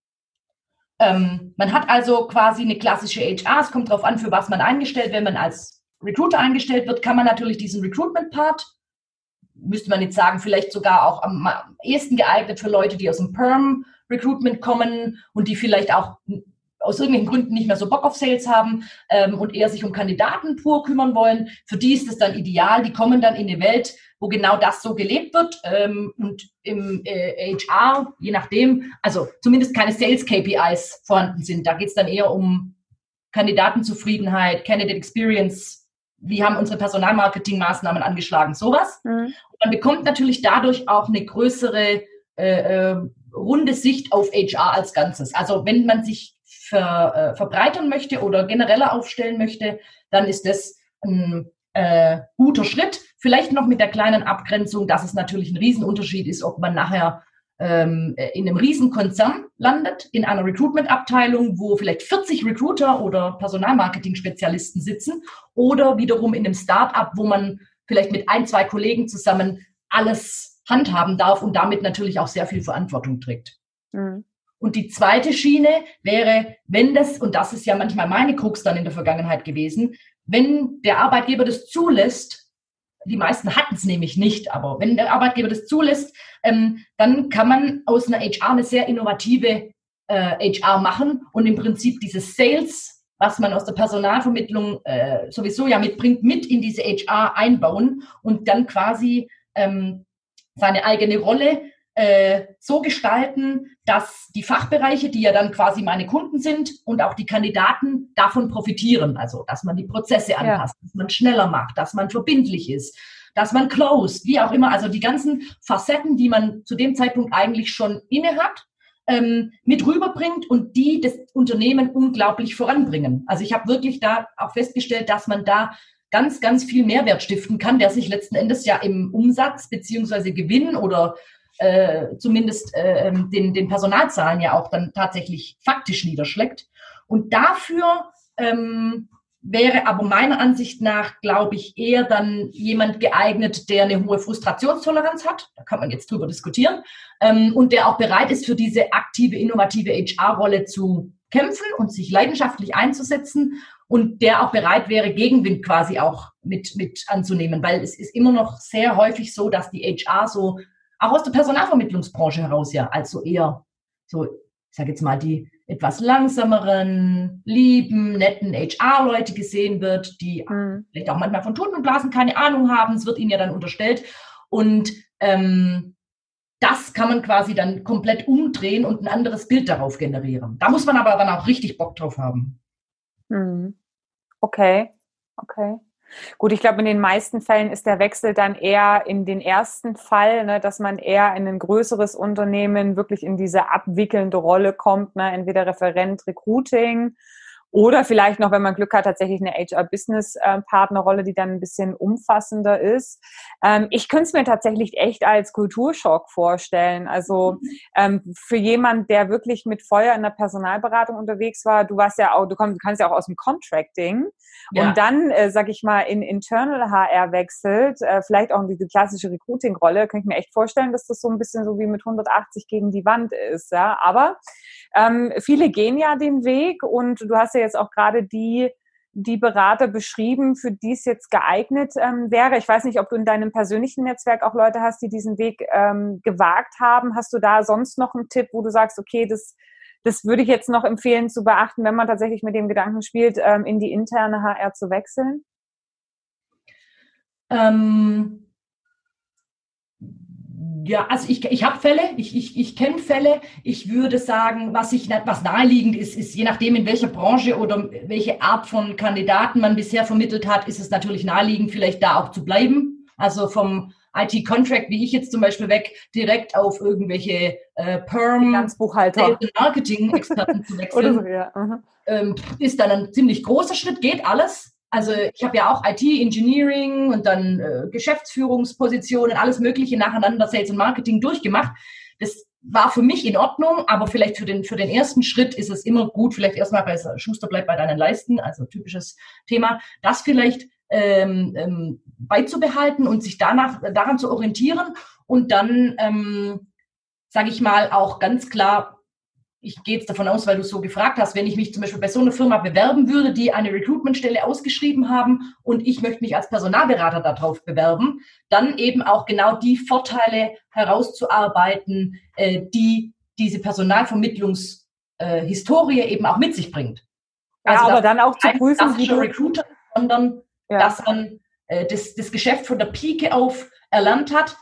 Ähm, man hat also quasi eine klassische HR, es kommt darauf an, für was man eingestellt, wenn man als Recruiter eingestellt wird, kann man natürlich diesen Recruitment-Part, müsste man jetzt sagen, vielleicht sogar auch am ehesten geeignet für Leute, die aus dem Perm-Recruitment kommen und die vielleicht auch aus irgendwelchen Gründen nicht mehr so Bock auf Sales haben ähm, und eher sich um Kandidaten pur kümmern wollen. Für die ist es dann ideal. Die kommen dann in eine Welt, wo genau das so gelebt wird ähm, und im äh, HR, je nachdem, also zumindest keine Sales-KPIs vorhanden sind. Da geht es dann eher um Kandidatenzufriedenheit, Candidate Experience, wie haben unsere Personalmarketing-Maßnahmen angeschlagen, sowas. Mhm. Man bekommt natürlich dadurch auch eine größere äh, äh, runde Sicht auf HR als Ganzes. Also wenn man sich ver, äh, verbreitern möchte oder genereller aufstellen möchte, dann ist das ein äh, guter Schritt. Vielleicht noch mit der kleinen Abgrenzung, dass es natürlich ein Riesenunterschied ist, ob man nachher ähm, in einem Riesenkonzern landet, in einer Recruitment-Abteilung, wo vielleicht 40 Recruiter oder Personalmarketing-Spezialisten sitzen, oder wiederum in einem Start-up, wo man vielleicht mit ein, zwei Kollegen zusammen alles handhaben darf und damit natürlich auch sehr viel Verantwortung trägt. Mhm. Und die zweite Schiene wäre, wenn das, und das ist ja manchmal meine Krux dann in der Vergangenheit gewesen, wenn der Arbeitgeber das zulässt, die meisten hatten es nämlich nicht, aber wenn der Arbeitgeber das zulässt, ähm, dann kann man aus einer HR eine sehr innovative äh, HR machen und im Prinzip dieses Sales, was man aus der Personalvermittlung äh, sowieso ja mitbringt, mit in diese HR einbauen und dann quasi ähm, seine eigene Rolle äh, so gestalten, dass die Fachbereiche, die ja dann quasi meine Kunden sind und auch die Kandidaten davon profitieren. Also, dass man die Prozesse anpasst, ja. dass man schneller macht, dass man verbindlich ist, dass man closed, wie auch immer. Also die ganzen Facetten, die man zu dem Zeitpunkt eigentlich schon inne hat, ähm, mit rüberbringt und die das Unternehmen unglaublich voranbringen. Also ich habe wirklich da auch festgestellt, dass man da ganz, ganz viel Mehrwert stiften kann, der sich letzten Endes ja im Umsatz beziehungsweise Gewinn oder äh, zumindest äh, ähm, den, den Personalzahlen ja auch dann tatsächlich faktisch niederschlägt. Und dafür ähm, wäre aber meiner Ansicht nach, glaube ich, eher dann jemand geeignet, der eine hohe Frustrationstoleranz hat. Da kann man jetzt drüber diskutieren. Ähm, und der auch bereit ist, für diese aktive, innovative HR-Rolle zu kämpfen und sich leidenschaftlich einzusetzen und der auch bereit wäre, Gegenwind quasi auch mit, mit anzunehmen, weil es ist immer noch sehr häufig so, dass die HR so auch aus der Personalvermittlungsbranche heraus ja, also eher so, ich sage jetzt mal, die etwas langsameren, lieben, netten HR-Leute gesehen wird, die mhm. vielleicht auch manchmal von Toten und Blasen keine Ahnung haben. Es wird ihnen ja dann unterstellt. Und ähm, das kann man quasi dann komplett umdrehen und ein anderes Bild darauf generieren. Da muss man aber dann auch richtig Bock drauf haben. Mhm. Okay, okay. Gut, ich glaube, in den meisten Fällen ist der Wechsel dann eher in den ersten Fall, ne, dass man eher in ein größeres Unternehmen wirklich in diese abwickelnde Rolle kommt, ne, entweder Referent Recruiting oder vielleicht noch, wenn man Glück hat, tatsächlich eine HR-Business-Partnerrolle, die dann ein bisschen umfassender ist. Ähm, ich könnte es mir tatsächlich echt als Kulturschock vorstellen. Also ähm, für jemand, der wirklich mit Feuer in der Personalberatung unterwegs war, du warst ja auch, du, kommst, du kannst ja auch aus dem Contracting ja. und dann, äh, sag ich mal, in Internal HR wechselt, äh, vielleicht auch in diese klassische Recruiting-Rolle, könnte ich mir echt vorstellen, dass das so ein bisschen so wie mit 180 gegen die Wand ist. Ja? Aber ähm, viele gehen ja den Weg und du hast ja jetzt auch gerade die die Berater beschrieben, für die es jetzt geeignet ähm, wäre. Ich weiß nicht, ob du in deinem persönlichen Netzwerk auch Leute hast, die diesen Weg ähm, gewagt haben. Hast du da sonst noch einen Tipp, wo du sagst, okay, das, das würde ich jetzt noch empfehlen zu beachten, wenn man tatsächlich mit dem Gedanken spielt, ähm, in die interne HR zu wechseln? Ähm, Ja, also ich, ich habe Fälle, ich, ich, ich kenne Fälle. Ich würde sagen, was ich was naheliegend ist, ist je nachdem, in welcher Branche oder welche Art von Kandidaten man bisher vermittelt hat, ist es natürlich naheliegend, vielleicht da auch zu bleiben. Also vom IT-Contract, wie ich jetzt zum Beispiel weg, direkt auf irgendwelche äh, Perm, Marketing-Experten zu wechseln, so, ja. mhm. ähm, ist dann ein ziemlich großer Schritt, geht alles. Also ich habe ja auch IT, Engineering und dann äh, Geschäftsführungspositionen, alles Mögliche nacheinander, Sales und Marketing durchgemacht. Das war für mich in Ordnung, aber vielleicht für den, für den ersten Schritt ist es immer gut, vielleicht erstmal bei Schuster bleibt bei deinen Leisten, also typisches Thema, das vielleicht ähm, ähm, beizubehalten und sich danach daran zu orientieren und dann, ähm, sage ich mal, auch ganz klar ich gehe jetzt davon aus, weil du so gefragt hast, wenn ich mich zum Beispiel bei so einer Firma bewerben würde, die eine Recruitmentstelle ausgeschrieben haben und ich möchte mich als Personalberater darauf bewerben, dann eben auch genau die Vorteile herauszuarbeiten, äh, die diese Personalvermittlungshistorie äh, eben auch mit sich bringt. Also ja, aber dann auch zu prüfen, wie du Recruiter, sondern ja. dass man äh, das, das Geschäft von der Pike auf erlernt hat,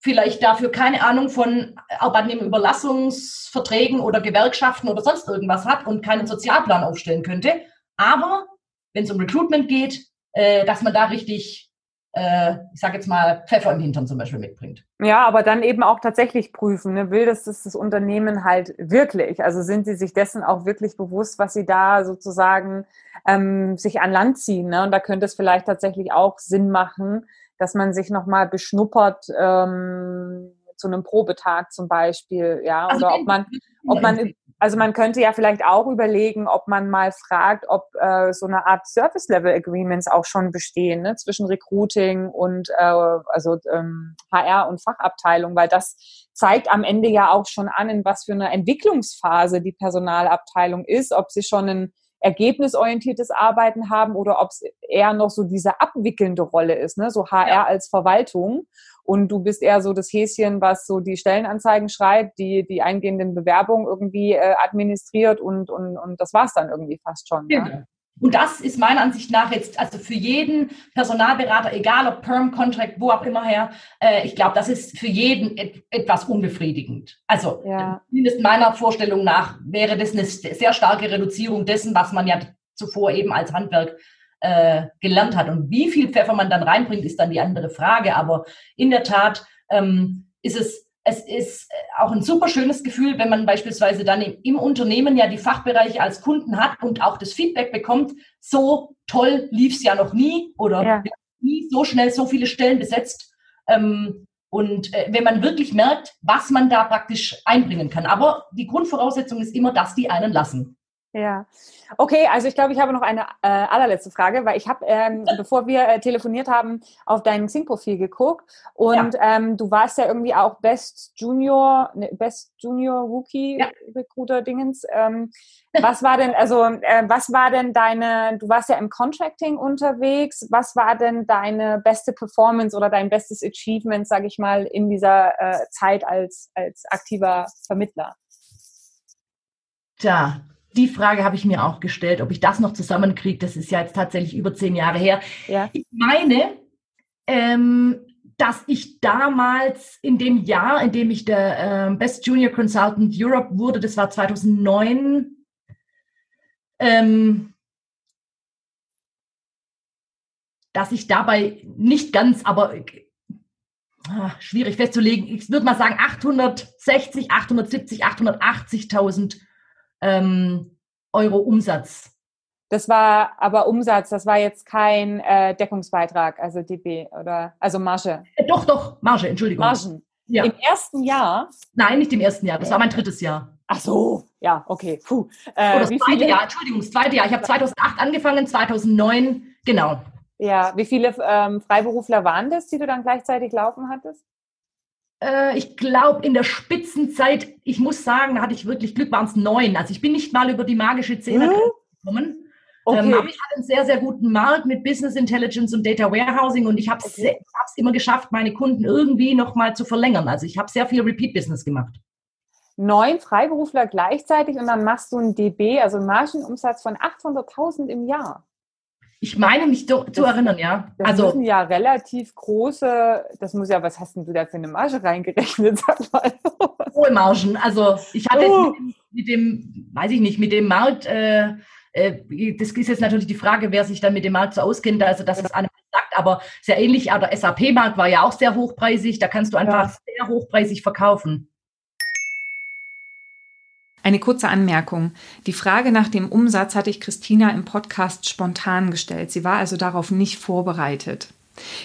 vielleicht dafür keine Ahnung von Arbeitnehmerüberlassungsverträgen oder Gewerkschaften oder sonst irgendwas hat und keinen Sozialplan aufstellen könnte. Aber wenn es um Recruitment geht, äh, dass man da richtig, äh, ich sage jetzt mal, Pfeffer im Hintern zum Beispiel mitbringt. Ja, aber dann eben auch tatsächlich prüfen. Ne? Will das, das das Unternehmen halt wirklich? Also sind sie sich dessen auch wirklich bewusst, was sie da sozusagen ähm, sich an Land ziehen? Ne? Und da könnte es vielleicht tatsächlich auch Sinn machen, dass man sich nochmal beschnuppert ähm, zu einem Probetag zum Beispiel, ja, also oder ob man, ob man, also man könnte ja vielleicht auch überlegen, ob man mal fragt, ob äh, so eine Art Service-Level-Agreements auch schon bestehen ne, zwischen Recruiting und äh, also ähm, HR und Fachabteilung, weil das zeigt am Ende ja auch schon an, in was für einer Entwicklungsphase die Personalabteilung ist, ob sie schon ein ergebnisorientiertes Arbeiten haben oder ob es eher noch so diese abwickelnde Rolle ist, ne? so HR ja. als Verwaltung. Und du bist eher so das Häschen, was so die Stellenanzeigen schreibt, die die eingehenden Bewerbungen irgendwie äh, administriert und, und, und das war's dann irgendwie fast schon. Genau. Ne? Und das ist meiner Ansicht nach jetzt, also für jeden Personalberater, egal ob Perm, Contract, wo auch immer her, äh, ich glaube, das ist für jeden et etwas unbefriedigend. Also ja. zumindest meiner Vorstellung nach wäre das eine sehr starke Reduzierung dessen, was man ja zuvor eben als Handwerk äh, gelernt hat. Und wie viel Pfeffer man dann reinbringt, ist dann die andere Frage. Aber in der Tat ähm, ist es es ist äh, auch ein super schönes Gefühl, wenn man beispielsweise dann im, im, Unternehmen ja die Fachbereiche als Kunden hat und auch das Feedback bekommt, so toll lief es ja noch nie oder ja. nie so schnell so viele Stellen besetzt. Ähm, und äh, wenn man wirklich merkt, was man da praktisch einbringen kann. Aber die Grundvoraussetzung ist immer, dass die einen lassen. Ja, okay, also ich glaube, ich habe noch eine äh, allerletzte Frage, weil ich habe, ähm, bevor wir äh, telefoniert haben, auf dein Xing-Profil geguckt und ja. ähm, du warst ja irgendwie auch Best Junior, ne, Best Junior Rookie ja. Recruiter Dingens. Ähm, was war denn, also äh, was war denn deine, du warst ja im Contracting unterwegs, was war denn deine beste Performance oder dein bestes Achievement, sage ich mal, in dieser äh, Zeit als, als aktiver Vermittler? Tja, die Frage habe ich mir auch gestellt, ob ich das noch zusammenkriege. Das ist ja jetzt tatsächlich über zehn Jahre her. Ja. Ich meine, ähm, dass ich damals in dem Jahr, in dem ich der äh, Best Junior Consultant Europe wurde, das war 2009, ähm, dass ich dabei nicht ganz, aber ach, schwierig festzulegen, ich würde mal sagen 860, 870, 880.000 ähm, Euro Umsatz. Das war aber Umsatz, das war jetzt kein äh, Deckungsbeitrag, also DB oder also Marge. Äh, doch, doch, Marge, Entschuldigung. Margen. Ja. Im ersten Jahr? Nein, nicht im ersten Jahr. Das war mein drittes Jahr. Ach so, ja, okay. Puh. Äh, oh, das zweite viele? Jahr, Entschuldigung, das zweite Jahr. Ich habe 2008 angefangen, 2009, genau. Ja, wie viele ähm, Freiberufler waren das, die du dann gleichzeitig laufen hattest? Äh, ich glaube, in der Spitzenzeit, ich muss sagen, da hatte ich wirklich Glück, waren es neun. Also ich bin nicht mal über die magische Zehner hm? gekommen. Okay. Ähm, aber ich hatte einen sehr, sehr guten Markt mit Business Intelligence und Data Warehousing und ich habe es okay. immer geschafft, meine Kunden irgendwie nochmal zu verlängern. Also ich habe sehr viel Repeat-Business gemacht. Neun Freiberufler gleichzeitig und dann machst du einen DB, also einen Margenumsatz von 800.000 im Jahr. Ich meine mich zu, zu erinnern, ja. Das also, müssen ja relativ große, das muss ja, was hast denn du da für eine Marge reingerechnet, sag mal? Hohe Margen. Also ich hatte oh. mit, mit, dem, weiß ich nicht, mit dem Markt, äh, äh, das ist jetzt natürlich die Frage, wer sich dann mit dem Markt so auskennt, also dass es einem sagt, aber sehr ähnlich, aber der SAP-Markt war ja auch sehr hochpreisig, da kannst du einfach ja. sehr hochpreisig verkaufen. Eine kurze Anmerkung. Die Frage nach dem Umsatz hatte ich Christina im Podcast spontan gestellt. Sie war also darauf nicht vorbereitet.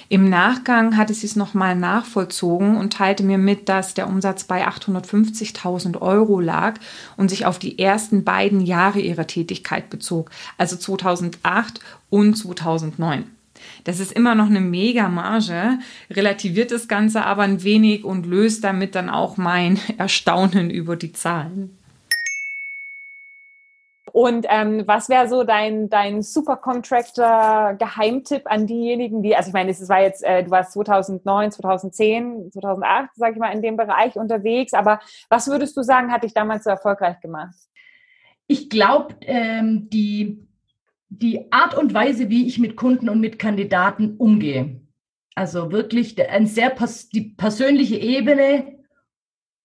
Im Nachgang hatte sie es nochmal nachvollzogen und teilte mir mit, dass der Umsatz bei 850.000 Euro lag und sich auf die ersten beiden Jahre ihrer Tätigkeit bezog, also 2008 und 2009. Das ist immer noch eine mega Marge, relativiert das Ganze aber ein wenig und löst damit dann auch mein Erstaunen über die Zahlen. Und ähm, was wäre so dein, dein Supercontractor-Geheimtipp an diejenigen, die, also ich meine, es war jetzt, äh, du warst 2009, 2010, 2008, sag ich mal, in dem Bereich unterwegs, aber was würdest du sagen, hat dich damals so erfolgreich gemacht? Ich glaube, ähm, die, die Art und Weise, wie ich mit Kunden und mit Kandidaten umgehe, also wirklich ein sehr pers die persönliche Ebene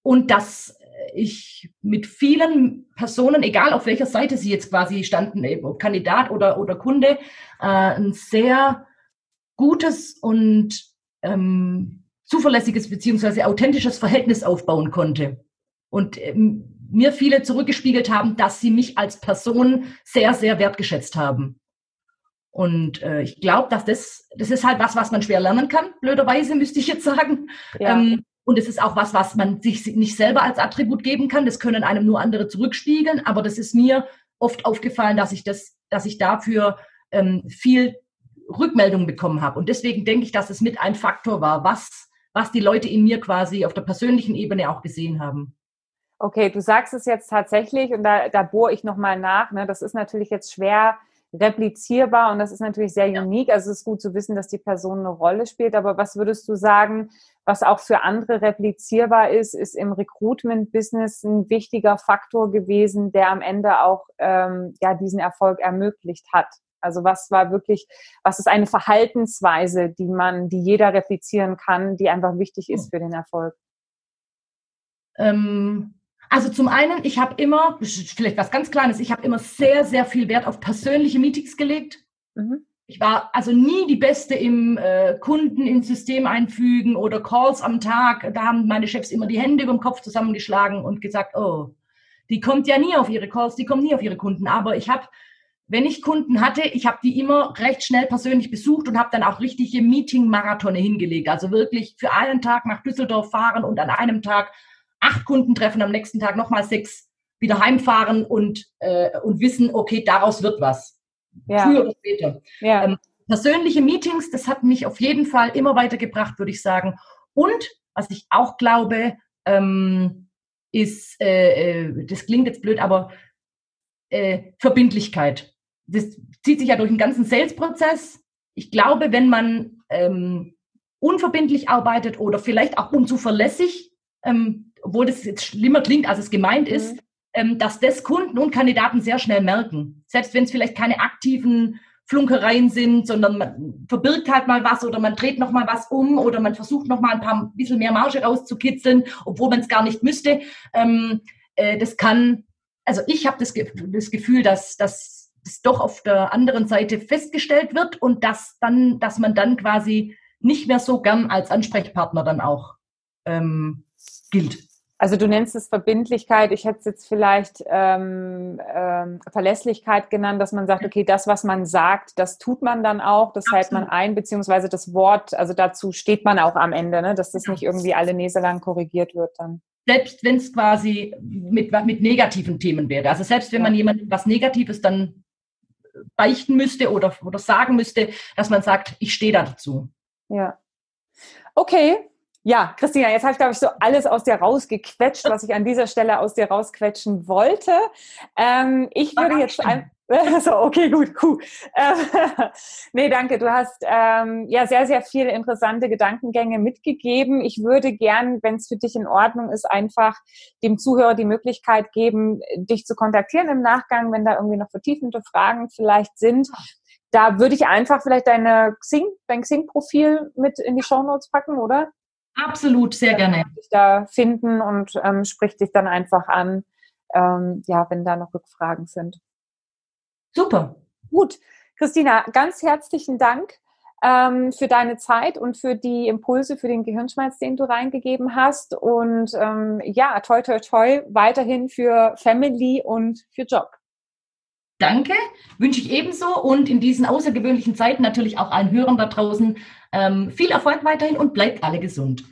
und das ich mit vielen Personen, egal auf welcher Seite sie jetzt quasi standen, ob Kandidat oder, oder Kunde, äh, ein sehr gutes und ähm, zuverlässiges beziehungsweise authentisches Verhältnis aufbauen konnte. Und ähm, mir viele zurückgespiegelt haben, dass sie mich als Person sehr, sehr wertgeschätzt haben. Und äh, ich glaube, dass das, das ist halt was, was man schwer lernen kann, blöderweise müsste ich jetzt sagen. Ja. Ähm, und es ist auch was, was man sich nicht selber als Attribut geben kann. Das können einem nur andere zurückspiegeln. Aber das ist mir oft aufgefallen, dass ich das, dass ich dafür ähm, viel Rückmeldung bekommen habe. Und deswegen denke ich, dass es mit ein Faktor war, was, was die Leute in mir quasi auf der persönlichen Ebene auch gesehen haben. Okay, du sagst es jetzt tatsächlich und da, da bohre ich nochmal nach. Ne? Das ist natürlich jetzt schwer replizierbar und das ist natürlich sehr unique. Also es ist gut zu wissen, dass die Person eine Rolle spielt. Aber was würdest du sagen, was auch für andere replizierbar ist, ist im Recruitment-Business ein wichtiger Faktor gewesen, der am Ende auch ähm, ja diesen Erfolg ermöglicht hat. Also was war wirklich, was ist eine Verhaltensweise, die man, die jeder replizieren kann, die einfach wichtig ist hm. für den Erfolg? Ähm, also zum einen, ich habe immer, vielleicht was ganz Kleines, ich habe immer sehr, sehr viel Wert auf persönliche Meetings gelegt. Mhm. Ich war also nie die Beste im äh, Kunden ins System einfügen oder Calls am Tag. Da haben meine Chefs immer die Hände über den Kopf zusammengeschlagen und gesagt, oh, die kommt ja nie auf ihre Calls, die kommt nie auf ihre Kunden. Aber ich habe, wenn ich Kunden hatte, ich habe die immer recht schnell persönlich besucht und habe dann auch richtige Meeting-Marathone hingelegt. Also wirklich für einen Tag nach Düsseldorf fahren und an einem Tag acht Kunden treffen, am nächsten Tag nochmal sechs, wieder heimfahren und, äh, und wissen, okay, daraus wird was ja. früher oder später. Ja. Ähm, persönliche Meetings, das hat mich auf jeden Fall immer weitergebracht, würde ich sagen. Und was ich auch glaube, ähm, ist, äh, äh, das klingt jetzt blöd, aber äh, Verbindlichkeit. Das zieht sich ja durch den ganzen Sales-Prozess. Ich glaube, wenn man ähm, unverbindlich arbeitet oder vielleicht auch unzuverlässig, ähm, obwohl das jetzt schlimmer klingt, als es gemeint mhm. ist, dass das Kunden und Kandidaten sehr schnell merken. Selbst wenn es vielleicht keine aktiven Flunkereien sind, sondern man verbirgt halt mal was oder man dreht noch mal was um oder man versucht noch mal ein paar ein bisschen mehr Marge rauszukitzeln, obwohl man es gar nicht müsste. Ähm, äh, das kann, also ich habe das, das Gefühl, dass dass das doch auf der anderen Seite festgestellt wird und dass dann, dass man dann quasi nicht mehr so gern als Ansprechpartner dann auch ähm, gilt. Also du nennst es Verbindlichkeit, ich hätte es jetzt vielleicht ähm, ähm, Verlässlichkeit genannt, dass man sagt, okay, das, was man sagt, das tut man dann auch, das Absolut. hält man ein, beziehungsweise das Wort, also dazu steht man auch am Ende, ne, dass das nicht irgendwie alle Näse lang korrigiert wird dann. Selbst wenn es quasi mit, mit negativen Themen wäre. Also selbst wenn man jemandem was Negatives dann beichten müsste oder, oder sagen müsste, dass man sagt, ich stehe dazu. Ja. Okay, ja, Christina, jetzt habe ich, glaube ich, so alles aus dir rausgequetscht, was ich an dieser Stelle aus dir rausquetschen wollte. Ähm, ich würde jetzt ein so, okay, gut, cool. Äh, nee, danke. Du hast ähm, ja sehr, sehr viele interessante Gedankengänge mitgegeben. Ich würde gern, wenn es für dich in Ordnung ist, einfach dem Zuhörer die Möglichkeit geben, dich zu kontaktieren im Nachgang, wenn da irgendwie noch vertiefende Fragen vielleicht sind. da würde ich einfach vielleicht deine Xing, dein Xing-Profil mit in die Shownotes packen, oder? Absolut, sehr dann gerne. Dich da finden und ähm, spricht dich dann einfach an, ähm, ja, wenn da noch Rückfragen sind. Super. Gut, Christina, ganz herzlichen Dank ähm, für deine Zeit und für die Impulse, für den Gehirnschmalz, den du reingegeben hast. Und ähm, ja, toi, toi, toi, weiterhin für Family und für Job. Danke, wünsche ich ebenso und in diesen außergewöhnlichen Zeiten natürlich auch allen Hörern da draußen ähm, viel Erfolg weiterhin und bleibt alle gesund.